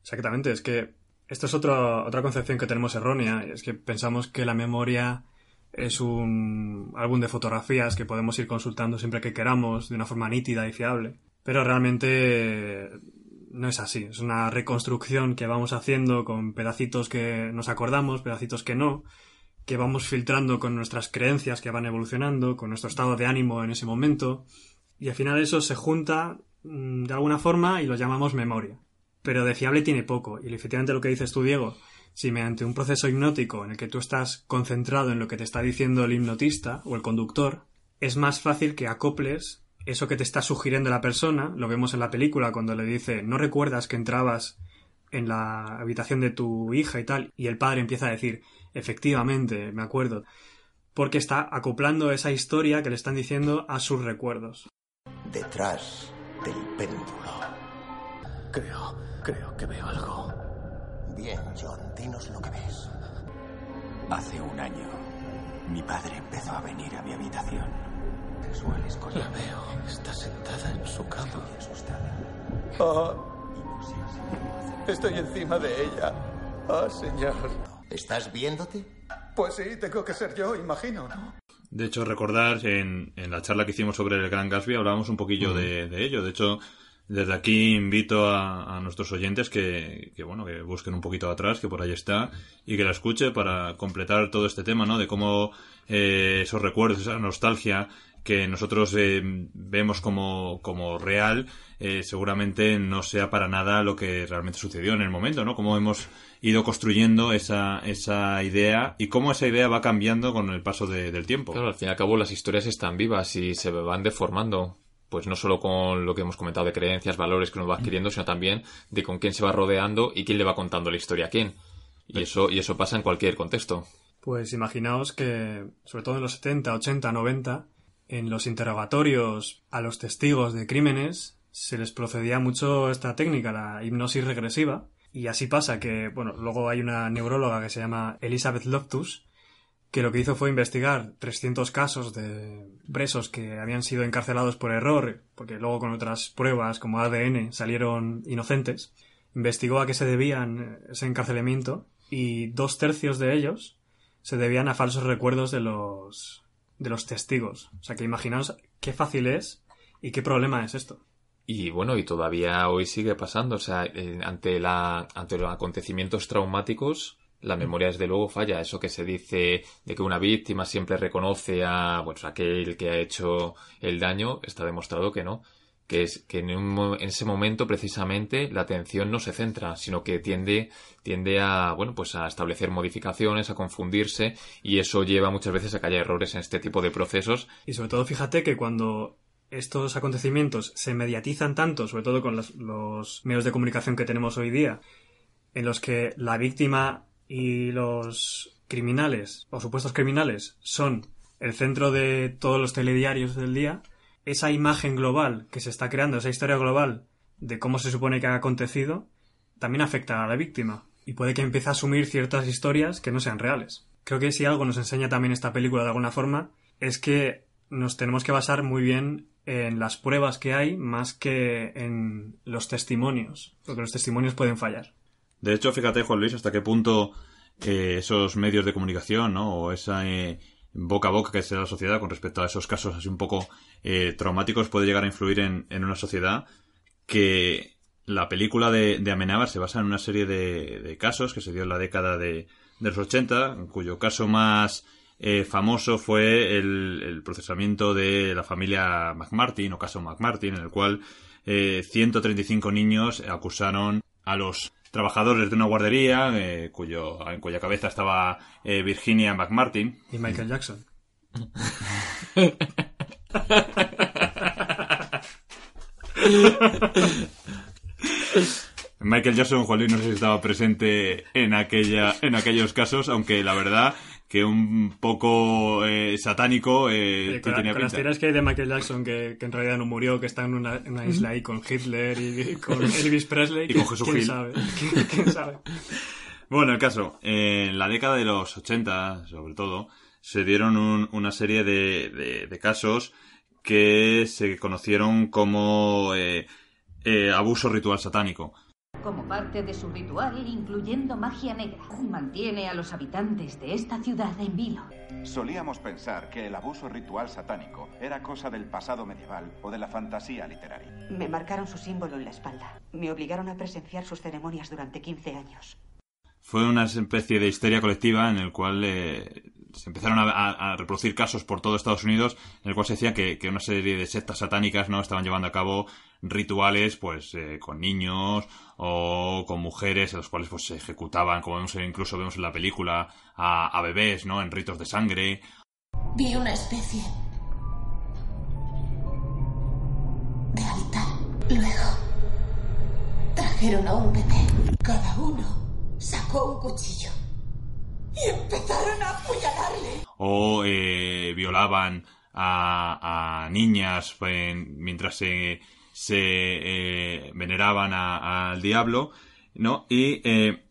Exactamente, es que esta es otra, otra concepción que tenemos errónea, es que pensamos que la memoria es un álbum de fotografías que podemos ir consultando siempre que queramos, de una forma nítida y fiable. Pero realmente no es así, es una reconstrucción que vamos haciendo con pedacitos que nos acordamos, pedacitos que no, que vamos filtrando con nuestras creencias que van evolucionando, con nuestro estado de ánimo en ese momento, y al final eso se junta mm, de alguna forma y lo llamamos memoria pero de fiable tiene poco. Y efectivamente lo que dices tú, Diego, si mediante un proceso hipnótico en el que tú estás concentrado en lo que te está diciendo el hipnotista o el conductor, es más fácil que acoples eso que te está sugiriendo la persona. Lo vemos en la película cuando le dice, no recuerdas que entrabas en la habitación de tu hija y tal, y el padre empieza a decir, efectivamente, me acuerdo, porque está acoplando esa historia que le están diciendo a sus recuerdos. detrás del péndulo. Creo, creo que veo algo. Bien, John, dinos lo que ves. Hace un año, mi padre empezó a venir a mi habitación. Sexuales con La veo. Está sentada en su cama. asustada. Oh, estoy encima de ella. Oh, señor. ¿Estás viéndote? Pues sí, tengo que ser yo, imagino, ¿no? De hecho, recordar en, en la charla que hicimos sobre el Gran Gatsby hablábamos un poquillo de, de ello. De hecho, desde aquí invito a, nuestros oyentes que, que, bueno, que busquen un poquito atrás, que por ahí está, y que la escuche para completar todo este tema, ¿no? De cómo eh, esos recuerdos, esa nostalgia que nosotros eh, vemos como, como real, eh, seguramente no sea para nada lo que realmente sucedió en el momento, ¿no? Cómo hemos ido construyendo esa, esa idea y cómo esa idea va cambiando con el paso de- del tiempo. Claro, al fin y al cabo las historias están vivas y se van deformando. Pues no solo con lo que hemos comentado de creencias, valores que uno va adquiriendo, sino también de con quién se va rodeando y quién le va contando la historia a quién. Y eso, y eso pasa en cualquier contexto. Pues imaginaos que, sobre todo en los 70, 80, 90, en los interrogatorios a los testigos de crímenes se les procedía mucho esta técnica, la hipnosis regresiva. Y así pasa que, bueno, luego hay una neuróloga que se llama Elizabeth Loftus, que lo que hizo fue investigar 300 casos de presos que habían sido encarcelados por error, porque luego con otras pruebas como ADN salieron inocentes. Investigó a qué se debían ese encarcelamiento y dos tercios de ellos se debían a falsos recuerdos de los de los testigos. O sea que imaginaos qué fácil es y qué problema es esto. Y bueno, y todavía hoy sigue pasando. O sea, eh, ante, la, ante los acontecimientos traumáticos, la memoria desde luego falla. Eso que se dice de que una víctima siempre reconoce a bueno, aquel que ha hecho el daño, está demostrado que no. Que es que en, un en ese momento precisamente la atención no se centra, sino que tiende, tiende a, bueno, pues a establecer modificaciones, a confundirse, y eso lleva muchas veces a que haya errores en este tipo de procesos Y sobre todo fíjate que cuando estos acontecimientos se mediatizan tanto, sobre todo con los, los medios de comunicación que tenemos hoy día, en los que la víctima y los criminales o supuestos criminales son el centro de todos los telediarios del día, esa imagen global que se está creando, esa historia global de cómo se supone que ha acontecido, también afecta a la víctima y puede que empiece a asumir ciertas historias que no sean reales. Creo que si algo nos enseña también esta película de alguna forma es que nos tenemos que basar muy bien en las pruebas que hay más que en los testimonios, porque los testimonios pueden fallar. De hecho, fíjate, Juan Luis, hasta qué punto eh, esos medios de comunicación. O esa eh, boca a boca que se da la sociedad con respecto a esos casos así un poco eh, traumáticos puede llegar a influir en, en una sociedad que la película de, de se basa en una serie de, de casos que se dio en la década de, de los 80, en cuyo caso más eh, famoso fue el, el procesamiento de la familia McMartin o caso McMartin, en el cual eh, 135 niños acusaron a los trabajadores de una guardería eh, cuyo, en cuya cabeza estaba eh, Virginia McMartin. Y Michael Jackson. Michael Jackson, Juan Luis, no sé si estaba presente en aquella, en aquellos casos, aunque la verdad que un poco eh, satánico eh, con, tenía con las teorías que hay de Michael Jackson, que, que en realidad no murió, que está en una, en una isla ahí con Hitler y, y con Elvis Presley. Y con Jesús ¿Quién Gil. sabe? ¿Quién, quién sabe? Bueno, el caso, eh, en la década de los 80, sobre todo, se dieron un- una serie de, de- de casos que se conocieron como eh, eh, abuso ritual satánico. Como parte de su ritual, incluyendo magia negra, mantiene a los habitantes de esta ciudad en vilo. Solíamos pensar que el abuso ritual satánico era cosa del pasado medieval o de la fantasía literaria. Me marcaron su símbolo en la espalda. Me obligaron a presenciar sus ceremonias durante 15 años. Fue una especie de histeria colectiva en el cual eh, se empezaron a, a- a reproducir casos por todo Estados Unidos en el cual se decía que, que una serie de sectas satánicas no estaban llevando a cabo rituales pues eh, con niños o con mujeres en los cuales pues se ejecutaban como vemos incluso vemos en la película a, a bebés no en ritos de sangre Vi una especie de altar. Luego trajeron a un bebé. Cada uno sacó un cuchillo y empezaron a apuñalarle. o eh, violaban a, a niñas en- mientras se, se eh, veneraban al diablo, ¿no? Y eh,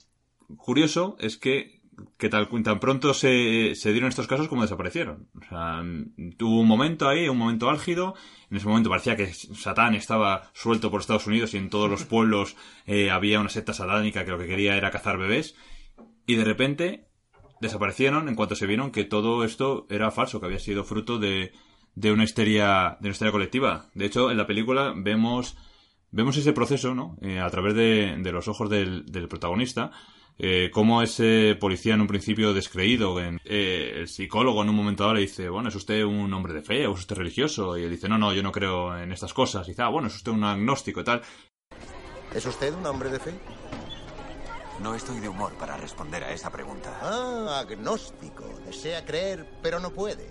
curioso es que, tan pronto se, se dieron estos casos como desaparecieron. Tuvo un momento ahí, un momento álgido. En ese momento parecía que Satán estaba suelto por Estados Unidos y en todos los pueblos eh, había una secta satánica que lo que quería era cazar bebés. Y de repente desaparecieron en cuanto se vieron que todo esto era falso, que había sido fruto de, de una histeria, de una histeria colectiva. De hecho, en la película vemos, vemos ese proceso, ¿no? Eh, a través de, de los ojos del, del protagonista, eh, cómo ese policía en un principio descreído, en- eh, el psicólogo en un momento dado le dice, bueno, ¿es usted un hombre de fe o es usted religioso? Y él dice, no, no, yo no creo en estas cosas. Y dice, ah, bueno, es usted un agnóstico y tal. ¿Es usted un hombre de fe? No estoy de humor para responder a esa pregunta. Ah, agnóstico. Desea creer, pero no puede.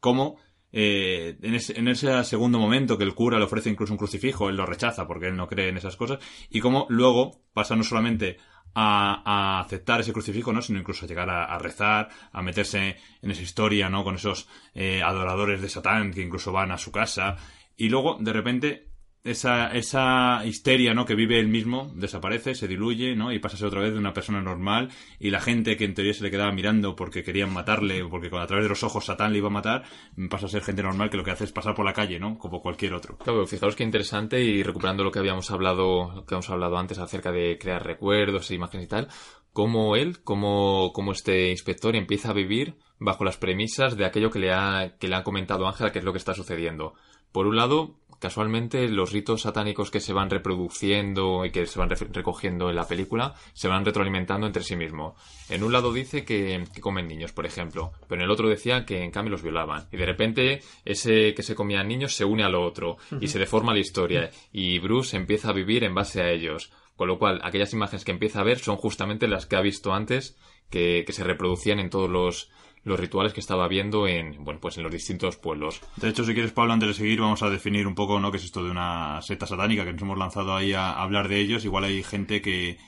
cómo eh, en, ese, en ese segundo momento que el cura le ofrece incluso un crucifijo, él lo rechaza porque él no cree en esas cosas, y cómo luego pasa no solamente a, aceptar ese crucifijo, ¿no? sino incluso a llegar a, a rezar, a meterse en esa historia, ¿no? con esos eh, adoradores de Satán que incluso van a su casa, y luego de repente esa, esa histeria ¿no? que vive él mismo desaparece, se diluye, ¿no? Y pasa a ser otra vez de una persona normal. Y la gente que en teoría se le quedaba mirando porque querían matarle, o porque a través de los ojos Satán le iba a matar, pasa a ser gente normal que lo que hace es pasar por la calle, ¿no? Como cualquier otro. Claro, fijaos qué interesante y recuperando lo que habíamos hablado, lo que hemos hablado antes acerca de crear recuerdos e imágenes y tal, cómo él, como, como este inspector empieza a vivir bajo las premisas de aquello que le ha, que le ha comentado Ángela, que es lo que está sucediendo. Por un lado, casualmente los ritos satánicos que se van reproduciendo y que se van re- recogiendo en la película se van retroalimentando entre sí mismos. En un lado dice que, que comen niños, por ejemplo, pero en el otro decía que en cambio los violaban. Y de repente ese que se comían niños se une a lo otro y se deforma la historia y Bruce empieza a vivir en base a ellos. Con lo cual, aquellas imágenes que empieza a ver son justamente las que ha visto antes que, que se reproducían en todos los, los rituales que estaba viendo en, bueno, pues en los distintos pueblos. De hecho, si quieres, Pablo, antes de seguir, vamos a definir un poco, ¿no? qué es esto de una secta satánica, que nos hemos lanzado ahí a hablar de ellos. Igual hay gente que,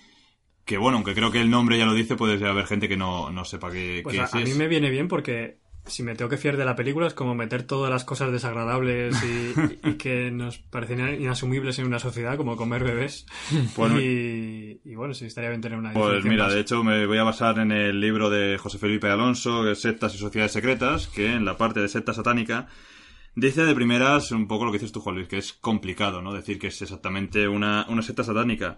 que bueno, aunque creo que el nombre ya lo dice, puede haber gente que no, no sepa qué, Pues qué a, es. a mí me viene bien porque si me tengo que fiar de la película es como meter todas las cosas desagradables y, y que nos parecen inasumibles en una sociedad, como comer bebés. Bueno. y, y bueno, sí, estaría bien tener una Pues mira, más. de hecho me voy a basar en el libro de José Felipe Alonso, Sectas y Sociedades Secretas, que en la parte de secta satánica dice de primeras un poco lo que dices tú, Juan Luis, que es complicado, ¿no? Decir que es exactamente una, una secta satánica.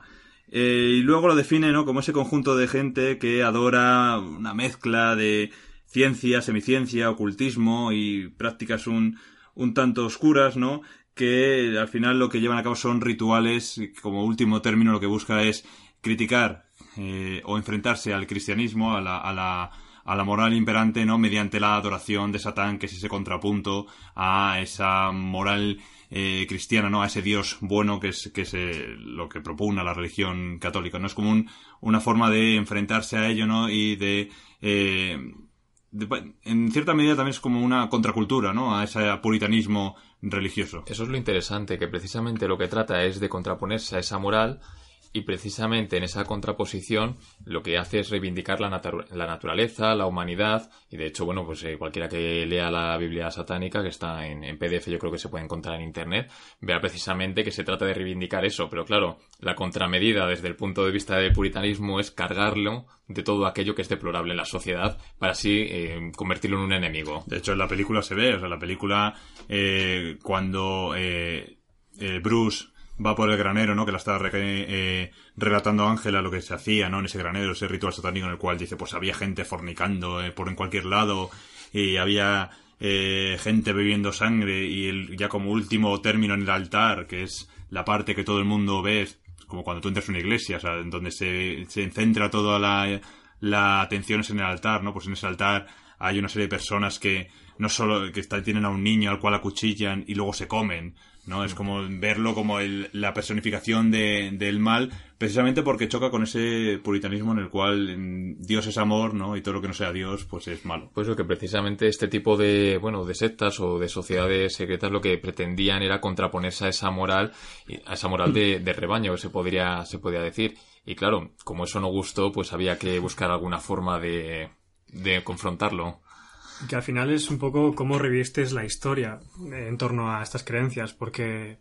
Eh, y luego lo define, ¿no? Como ese conjunto de gente que adora una mezcla de ciencia, semiciencia, ocultismo y prácticas un, un tanto oscuras, ¿no? Que al final lo que llevan a cabo son rituales, y como último término lo que busca es criticar eh, o enfrentarse al cristianismo, a la, a la, a la moral imperante, ¿no? Mediante la adoración de Satán, que es ese contrapunto a esa moral eh, cristiana, ¿no? A ese Dios bueno que es, que es eh, lo que propugna la religión católica, ¿no? Es como un- una forma de enfrentarse a ello, ¿no? Y de, eh, en cierta medida también es como una contracultura, ¿no? A ese puritanismo religioso. Eso es lo interesante, que precisamente lo que trata es de contraponerse a esa moral y precisamente en esa contraposición lo que hace es reivindicar la, natu- la naturaleza, la humanidad y de hecho, bueno, pues eh, cualquiera que lea la Biblia satánica que está en, PDF, yo creo que se puede encontrar en Internet, verá precisamente que se trata de reivindicar eso, pero claro, la contramedida desde el punto de vista del puritanismo es cargarlo de todo aquello que es deplorable en la sociedad para así eh, convertirlo en un enemigo. De hecho, en la película se ve, o sea, la película eh, cuando eh, Bruce va por el granero, ¿no? Que la está re- eh, relatando Ángela lo que se hacía, ¿no? En ese granero, ese ritual satánico en el cual dice, pues había gente fornicando eh, por en cualquier lado y había eh, gente bebiendo sangre y el, ya como último término en el altar, que es la parte que todo el mundo ve, como cuando tú entras en una iglesia, o sea, donde se, se centra toda la, la atención es en el altar, ¿no? Pues en ese altar hay una serie de personas que no solo que tienen a un niño al cual acuchillan y luego se comen, ¿no? Es como verlo como el- la personificación de- del mal, precisamente porque choca con ese puritanismo en el cual mm, Dios es amor, ¿no? Y todo lo que no sea Dios, pues es malo. Pues lo que precisamente este tipo de, bueno, de sectas o de sociedades secretas lo que pretendían era contraponerse a esa moral, a esa moral de, de rebaño, se podría, se podría decir. Y claro, como eso no gustó, pues había que buscar alguna forma de, de confrontarlo. Que al final es un poco cómo revistes la historia en torno a estas creencias, porque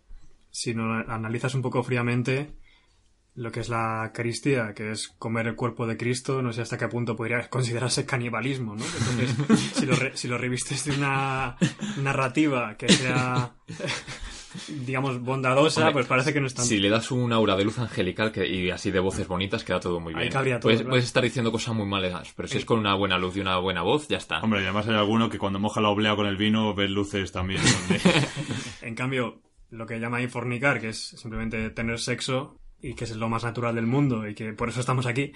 si no analizas un poco fríamente lo que es la Eucaristía, que es comer el cuerpo de Cristo, no sé hasta qué punto podría considerarse canibalismo, ¿no? Entonces, si lo, re- si lo revistes de una narrativa que sea, digamos, bondadosa, Hombre, pues parece que no es tanto. Si le das un aura de luz angelical que, y así de voces bonitas, queda todo muy Ahí bien. cabría todo, puedes, claro. puedes estar diciendo cosas muy malas, pero si es con una buena luz y una buena voz, ya está. Hombre, y además hay alguno que cuando moja la oblea con el vino ves luces también. En cambio, lo que llama ahí fornicar, que es simplemente tener sexo y que es lo más natural del mundo y que por eso estamos aquí,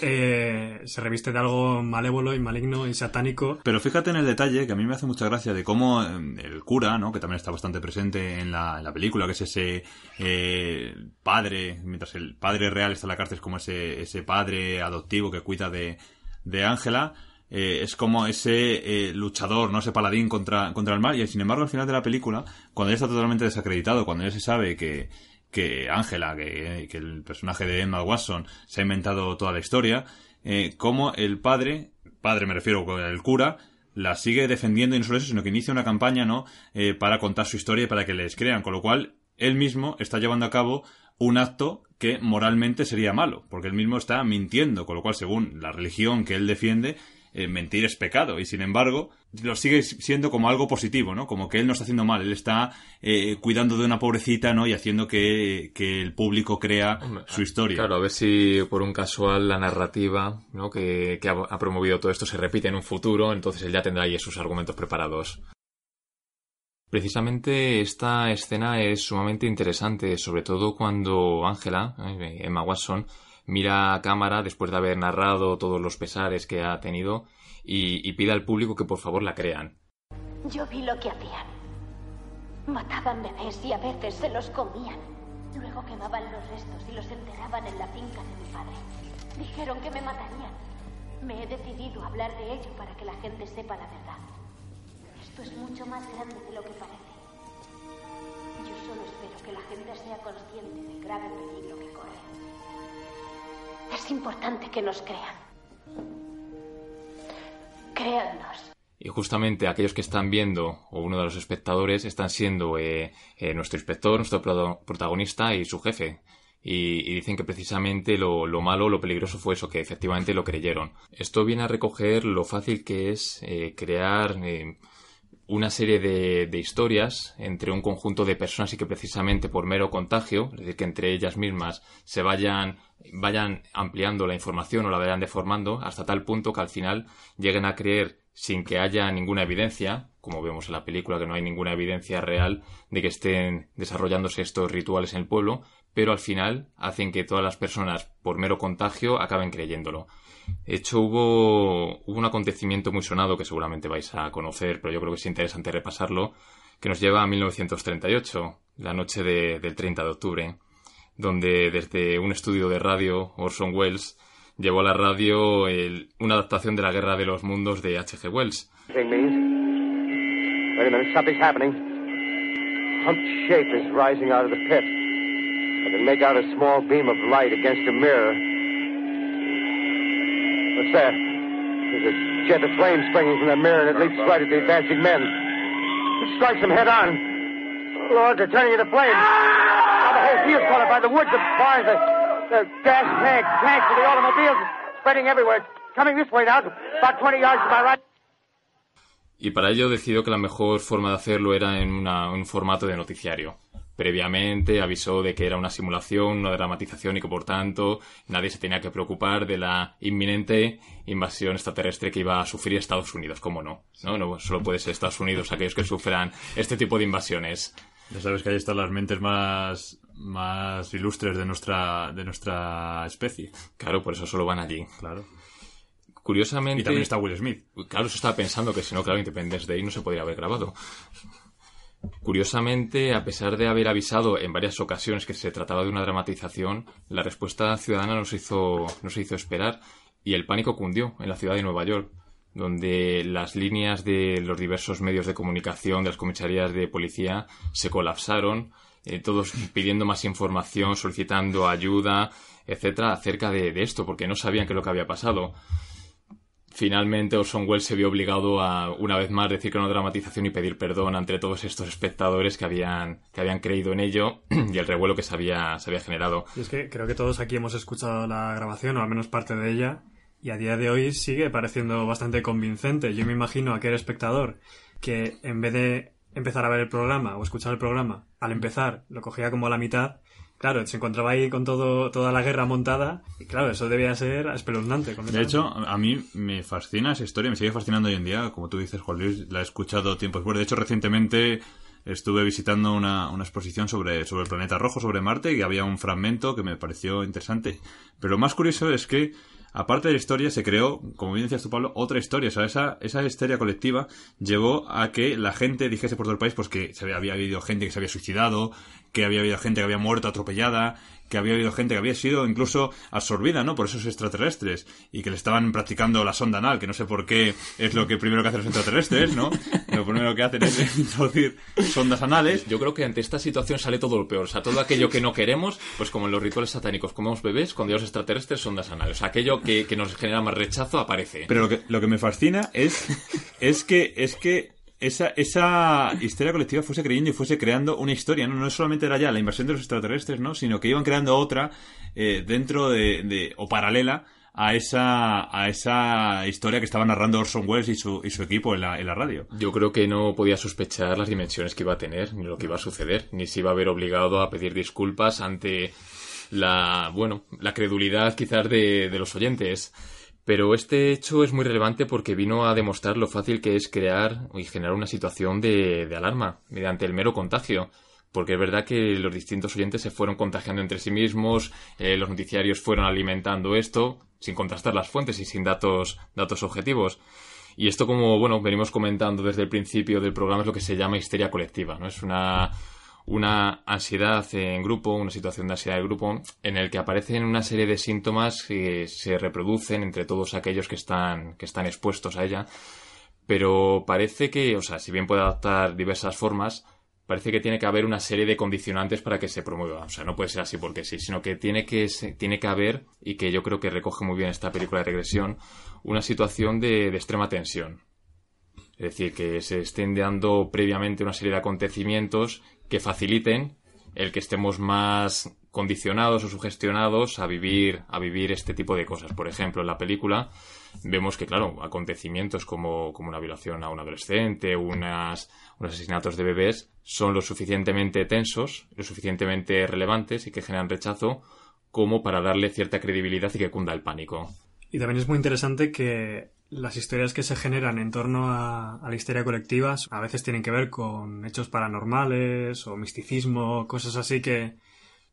eh, se reviste de algo malévolo y maligno y satánico. Pero fíjate en el detalle que a mí me hace mucha gracia de cómo eh, el cura, ¿no? que también está bastante presente en la, en la película, que es ese eh, padre, mientras el padre real está en la cárcel, es como ese, ese padre adoptivo que cuida de de Ángela. eh, es como ese eh, luchador, no ese paladín contra, contra el mal. Y sin embargo, al final de la película, cuando ya está totalmente desacreditado, cuando ya se sabe que, que Ángela, que, que el personaje de Emma Watson, se ha inventado toda la historia, eh, como el padre, padre me refiero el cura, la sigue defendiendo y no solo eso, sino que inicia una campaña, ¿no? Eh, para contar su historia y para que les crean, con lo cual él mismo está llevando a cabo un acto que moralmente sería malo, porque él mismo está mintiendo, con lo cual, según la religión que él defiende, eh, mentir es pecado, y sin embargo, lo sigue siendo como algo positivo, ¿no? Como que él no está haciendo mal, él está eh, cuidando de una pobrecita, ¿no? Y haciendo que, que el público crea su historia. Claro, a ver si por un casual la narrativa ¿no? que, que ha, ha promovido todo esto se repite en un futuro, entonces él ya tendrá ahí sus argumentos preparados. Precisamente esta escena es sumamente interesante, sobre todo cuando Ángela, eh, Emma Watson, mira a cámara después de haber narrado todos los pesares que ha tenido y, y pide al público que por favor la crean. Yo vi lo que hacían. Mataban bebés y a veces se los comían. Luego quemaban los restos y los enterraban en la finca de mi padre. Dijeron que me matarían. Me he decidido a hablar de ello para que la gente sepa la verdad. Esto es mucho más grande de lo que parece. Yo solo espero que la gente sea consciente del grave peligro que corre. Es importante que nos crean. Créannos. Y justamente aquellos que están viendo, o uno de los espectadores, están siendo eh, eh, nuestro inspector, nuestro pro- protagonista y su jefe. Y, dicen que precisamente lo, lo malo, lo peligroso fue eso, que efectivamente lo creyeron. Esto viene a recoger lo fácil que es eh, crear una serie de, de historias entre un conjunto de personas y que precisamente por mero contagio, es decir, que entre ellas mismas se vayan, vayan ampliando la información o la vayan deformando hasta tal punto que al final lleguen a creer sin que haya ninguna evidencia, como vemos en la película que no hay ninguna evidencia real de que estén desarrollándose estos rituales en el pueblo, pero al final hacen que todas las personas por mero contagio acaben creyéndolo. De hecho, hubo, hubo un acontecimiento muy sonado que seguramente vais a conocer, pero yo creo que es interesante repasarlo, que nos lleva a 1938, la noche de- del 30 de octubre, donde desde un estudio de radio, Orson Welles llevó a la radio el- una adaptación de la Guerra de los Mundos de H.G. Wells. Shape is rising out of the pit. I can make out a small beam of light against a mirror. What's that? There's a jet of flame springing from the mirror and it leaps right at the advancing men. It strikes them head on. Lord, they're turning into flames. Now the whole field's caught up by the woods, the barns, the, the gas tanks, tanks of the automobiles, spreading everywhere. Coming this way now, about 20 yards to my right. Y para ello decidió que la mejor forma de hacerlo era en una- un formato de noticiario. Previamente avisó de que era una simulación, una dramatización y que por tanto nadie se tenía que preocupar de la inminente invasión extraterrestre que iba a sufrir Estados Unidos, ¿cómo no? No, no solo puede ser Estados Unidos aquellos que sufran este tipo de invasiones. Ya sabes que ahí están las mentes más, más ilustres de nuestra, de nuestra especie. Claro, por eso solo van allí. Claro. Curiosamente... Y también está Will Smith. Claro, eso estaba pensando que si no, claro, Independence Day no se podría haber grabado. Curiosamente, a pesar de haber avisado en varias ocasiones que se trataba de una dramatización, la respuesta ciudadana no se hizo, no se hizo esperar y el pánico cundió en la ciudad de Nueva York, donde las líneas de los diversos medios de comunicación, de las comisarías de policía, se colapsaron, eh, todos pidiendo más información, solicitando ayuda, etcétera, acerca de, de esto, porque no sabían qué es lo que había pasado. Finalmente Orson Welles se vio obligado a, una vez más, decir que una dramatización y pedir perdón ante todos estos espectadores que habían, que habían creído en ello y el revuelo que se había, se había generado. Y es que creo que todos aquí hemos escuchado la grabación, o al menos parte de ella, y a día de hoy sigue pareciendo bastante convincente. Yo me imagino a aquel espectador que en vez de empezar a ver el programa o escuchar el programa, al empezar lo cogía como a la mitad Claro, se encontraba ahí con todo, toda la guerra montada y claro, eso debía ser espeluznante. De hecho, a mí me fascina esa historia, me sigue fascinando hoy en día. Como tú dices, Juan Luis, la he escuchado tiempos después. De hecho, recientemente estuve visitando una, una, exposición sobre, sobre el planeta rojo, sobre Marte, y había un fragmento que me pareció interesante. Pero lo más curioso es que aparte de la historia, se creó, como bien decías tú, Pablo, otra historia. O sea, esa, esa histeria colectiva llevó a que la gente dijese por todo el país pues que se había, había habido gente que se había suicidado, que había habido gente que había muerto atropellada, que había habido gente que había sido incluso absorbida, ¿no? Por esos extraterrestres y que le estaban practicando la sonda anal, que no sé por qué es lo que primero que hacen los extraterrestres, ¿no? Lo primero que hacen es introducir sondas anales. Yo creo que ante esta situación sale todo lo peor. O sea, todo aquello que no queremos, pues como en los rituales satánicos comemos bebés, cuando los extraterrestres sondas anales. O sea, aquello que, que nos genera más rechazo aparece. Pero lo que, lo que me fascina es, es que, es que esa, esa histeria colectiva fuese creyendo y fuese creando una historia, ¿no? No solamente era ya la invasión de los extraterrestres, ¿no? Sino que iban creando otra eh, dentro de, o paralela a esa, a esa historia que estaba narrando Orson Welles y su, y su equipo en la, en la radio. Yo creo que no podía sospechar las dimensiones que iba a tener, ni lo que iba a suceder, ni se iba a ver obligado a pedir disculpas ante la, bueno, la credulidad quizás de, de los oyentes. Pero este hecho es muy relevante porque vino a demostrar lo fácil que es crear y generar una situación de, alarma mediante el mero contagio. Porque es verdad que los distintos oyentes se fueron contagiando entre sí mismos, eh, los noticiarios fueron alimentando esto, sin contrastar las fuentes y sin datos, datos objetivos. Y esto, como bueno, venimos comentando desde el principio del programa, es lo que se llama histeria colectiva, ¿no? Es una, una ansiedad en grupo, una situación de ansiedad de grupo, en el que aparecen una serie de síntomas que se reproducen entre todos aquellos que están, que están expuestos a ella. Pero parece que, o sea, si bien puede adaptar diversas formas, parece que tiene que haber una serie de condicionantes para que se promueva. O sea, no puede ser así porque sí, sino que tiene que, tiene que haber, y que yo creo que recoge muy bien esta película de regresión, una situación de, de extrema tensión. Es decir, que se estén dando previamente una serie de acontecimientos que faciliten el que estemos más condicionados o sugestionados a vivir, a vivir este tipo de cosas. Por ejemplo, en la película vemos que, claro, acontecimientos como, como una violación a un adolescente, unas, unos asesinatos de bebés, son lo suficientemente tensos, lo suficientemente relevantes y que generan rechazo como para darle cierta credibilidad y que cunda el pánico. Y también es muy interesante que las historias que se generan en torno a, la histeria colectiva a veces tienen que ver con hechos paranormales o misticismo, cosas así que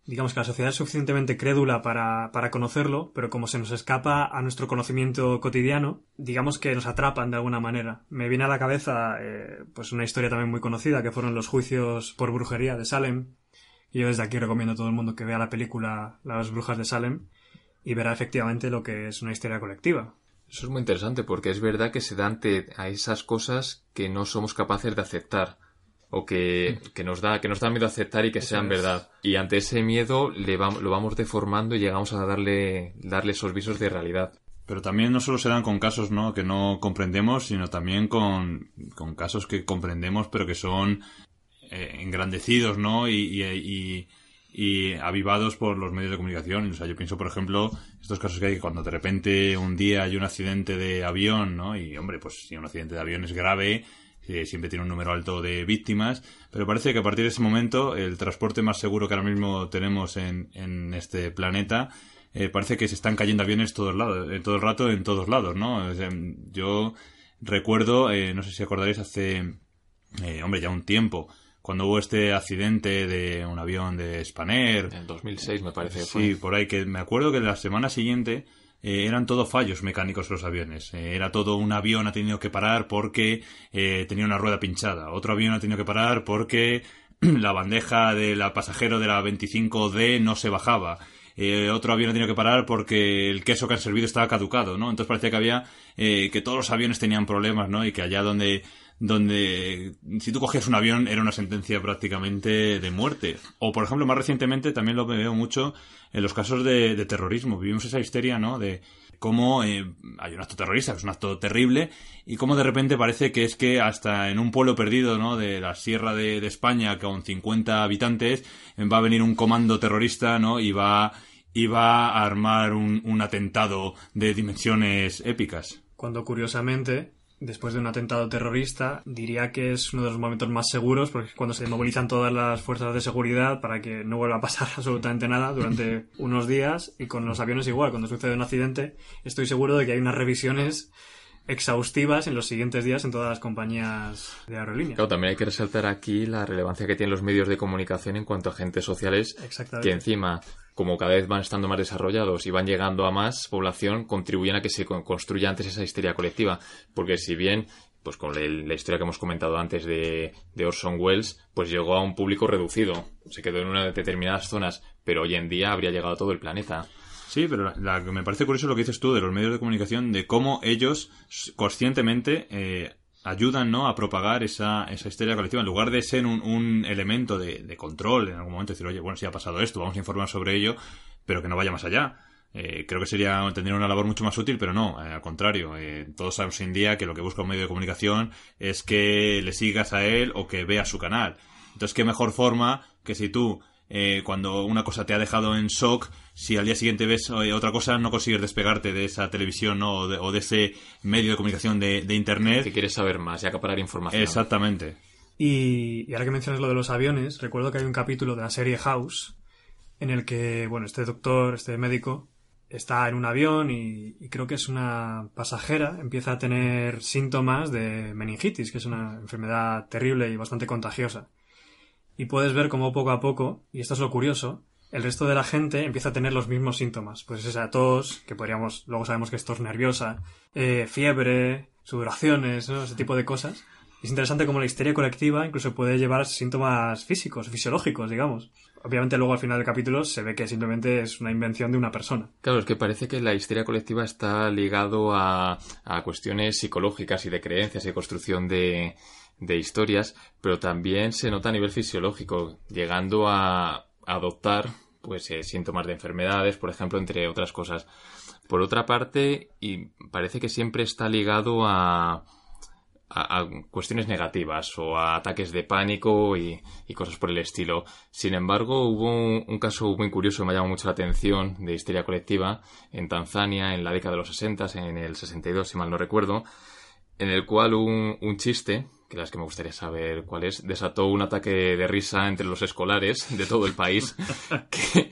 digamos que la sociedad es suficientemente crédula para, para conocerlo, pero como se nos escapa a nuestro conocimiento cotidiano, digamos que nos atrapan de alguna manera. Me viene a la cabeza eh, pues una historia también muy conocida que fueron los juicios por brujería de Salem. Y yo desde aquí recomiendo a todo el mundo que vea la película Las brujas de Salem y verá efectivamente lo que es una histeria colectiva. Eso es muy interesante porque es verdad que se dan a esas cosas que no somos capaces de aceptar o que, nos da que nos da miedo aceptar y que sean verdad. Y ante ese miedo le lo vamos deformando y llegamos a darle darle esos visos de realidad. Pero también no solo se dan con casos ¿no? que no comprendemos sino también con, casos que comprendemos pero que son eh, engrandecidos no y y avivados por los medios de comunicación. O sea, yo pienso, por ejemplo, estos casos que hay que cuando de repente un día hay un accidente de avión, ¿no? Y, hombre, pues si un accidente de avión es grave, eh, siempre tiene un número alto de víctimas, pero parece que a partir de ese momento el transporte más seguro que ahora mismo tenemos en, en este planeta eh, parece que se están cayendo aviones todos lados, eh, todo el rato en todos lados, ¿no? yo recuerdo, no sé si acordaréis, hace, hombre, ya un tiempo, cuando hubo este accidente de un avión de Spanair. En 2006 me parece. Que sí, por ahí, que me acuerdo que la semana siguiente eh, eran todo fallos mecánicos los aviones. Eh, era todo un avión ha tenido que parar porque eh, tenía una rueda pinchada. Otro avión ha tenido que parar porque la bandeja del pasajero de la 25D no se bajaba. otro avión ha tenido que parar porque el queso que han servido estaba caducado, ¿no? Entonces parecía que había que todos los aviones tenían problemas, ¿no? Y que allá donde donde si tú cogías un avión era una sentencia prácticamente de muerte. O, por ejemplo, más recientemente también lo veo mucho en los casos de, terrorismo. Vivimos esa histeria, ¿no? De cómo eh, hay un acto terrorista, que es un acto terrible, y cómo de repente parece que es que hasta en un pueblo perdido ¿no? de la sierra de, de España, con 50 habitantes, va a venir un comando terrorista ¿no? y, va, y va a armar un, un atentado de dimensiones épicas. Cuando curiosamente después de un atentado terrorista, diría que es uno de los momentos más seguros porque es cuando se movilizan todas las fuerzas de seguridad para que no vuelva a pasar absolutamente nada durante unos días y con los aviones igual, cuando sucede un accidente, estoy seguro de que hay unas revisiones exhaustivas en los siguientes días en todas las compañías de aerolíneas. Claro, también hay que resaltar aquí la relevancia que tienen los medios de comunicación en cuanto a agentes sociales que encima como cada vez van estando más desarrollados y van llegando a más población, contribuyen a que se construya antes esa histeria colectiva. Porque si bien, pues con la historia que hemos comentado antes de, de Orson Welles, pues llegó a un público reducido. Se quedó en unas determinadas zonas, pero hoy en día habría llegado a todo el planeta. Sí, pero la, me parece curioso lo que dices tú de los medios de comunicación, de cómo ellos conscientemente eh, ayudan ¿no? a propagar esa, esa histeria colectiva. En lugar de ser un, un elemento de, control en algún momento, decir, oye, bueno, si ha pasado esto, vamos a informar sobre ello, pero que no vaya más allá. Eh, creo que sería tendría una labor mucho más útil, pero no, eh, al contrario. Eh, todos sabemos hoy en día que lo que busca un medio de comunicación es que le sigas a él o que veas su canal. Entonces, qué mejor forma que si tú eh, cuando una cosa te ha dejado en shock, si al día siguiente ves eh, otra cosa, no consigues despegarte de esa televisión ¿no? o, de, o, de, ese medio de comunicación de, de, Internet. Si quieres saber más y acaparar información. Exactamente. Y, y, ahora que mencionas lo de los aviones, recuerdo que hay un capítulo de la serie House en el que, bueno, este doctor, este médico, está en un avión y, y creo que es una pasajera, empieza a tener síntomas de meningitis, que es una enfermedad terrible y bastante contagiosa y puedes ver cómo poco a poco, y esto es lo curioso, el resto de la gente empieza a tener los mismos síntomas. Pues esa tos, que podríamos, luego sabemos que es tos nerviosa, eh, fiebre, sudoraciones, ese tipo de cosas. Es interesante cómo la histeria colectiva incluso puede llevar síntomas físicos, fisiológicos, digamos. Obviamente luego al final del capítulo se ve que simplemente es una invención de una persona. Claro, es que parece que la histeria colectiva está ligado a, a cuestiones psicológicas y de creencias y construcción de, de historias, pero también se nota a nivel fisiológico, llegando a adoptar pues eh, síntomas de enfermedades, por ejemplo, entre otras cosas. Por otra parte, y parece que siempre está ligado a, a, cuestiones negativas o a ataques de pánico y, cosas por el estilo. Sin embargo, hubo un, caso muy curioso que me llamó mucho la atención de histeria colectiva en Tanzania en la década de los 60, en el 62, si mal no recuerdo, en el cual un, un chiste que las que me gustaría saber cuál es, desató un ataque de risa entre los escolares de todo el país que,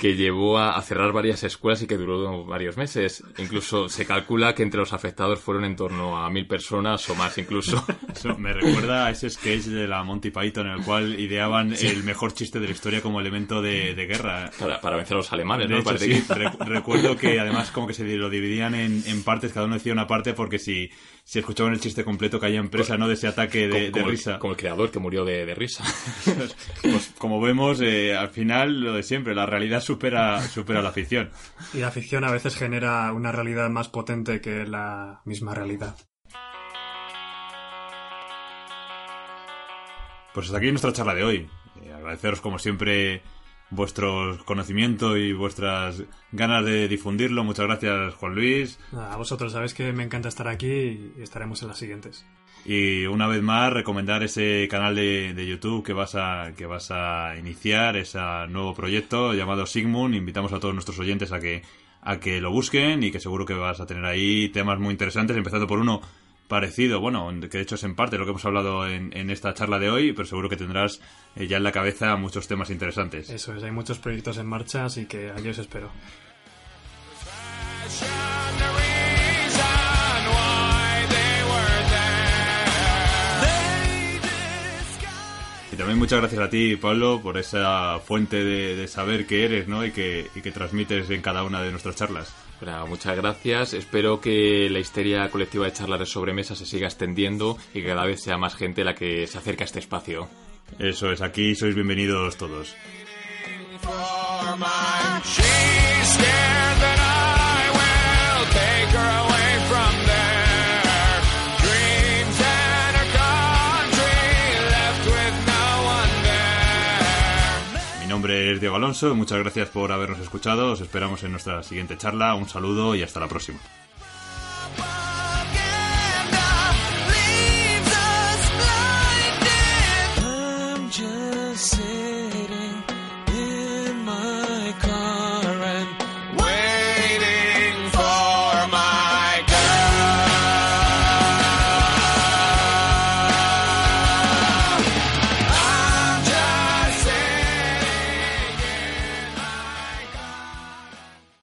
que llevó a, a, cerrar varias escuelas y que duró varios meses. Incluso se calcula que entre los afectados fueron en torno a mil personas o más incluso. Eso me recuerda a ese sketch de la Monty Python en el cual ideaban sí. el mejor chiste de la historia como elemento de, de guerra. Para, para, vencer a los alemanes, de ¿no? Hecho, sí. que... recuerdo que además como que se lo dividían en, en partes, cada uno decía una parte porque si si escuchaban el chiste completo caía en presa, ¿no? De ese ataque de, como, como de risa. El, como el creador que murió de, de risa. pues como vemos, eh, al final lo de siempre, la realidad supera, supera la ficción. Y la ficción a veces genera una realidad más potente que la misma realidad. Pues hasta aquí nuestra charla de hoy. Eh, agradeceros como siempre vuestro conocimiento y vuestras ganas de difundirlo. Muchas gracias, Juan Luis. A vosotros, sabéis que me encanta estar aquí y estaremos en las siguientes. Y una vez más, recomendar ese canal de, de YouTube que vas, a, que vas a iniciar, ese nuevo proyecto llamado Sigmund. Invitamos a todos nuestros oyentes a que, a que lo busquen y que seguro que vas a tener ahí temas muy interesantes, empezando por uno parecido, bueno, que de hecho es en parte lo que hemos hablado en, en esta charla de hoy, pero seguro que tendrás eh, ya en la cabeza muchos temas interesantes. Eso es, hay muchos proyectos en marcha, así que allí os espero. Y también muchas gracias a ti, Pablo, por esa fuente de, de saber que eres, ¿no? Y que, y que transmites en cada una de nuestras charlas. Bueno, muchas gracias. Espero que la histeria colectiva de charlas de sobremesa se siga extendiendo y que cada vez sea más gente la que se acerca a este espacio. Eso es, aquí sois bienvenidos todos. es Diego Alonso, muchas gracias por habernos escuchado, os esperamos en nuestra siguiente charla, un saludo y hasta la próxima.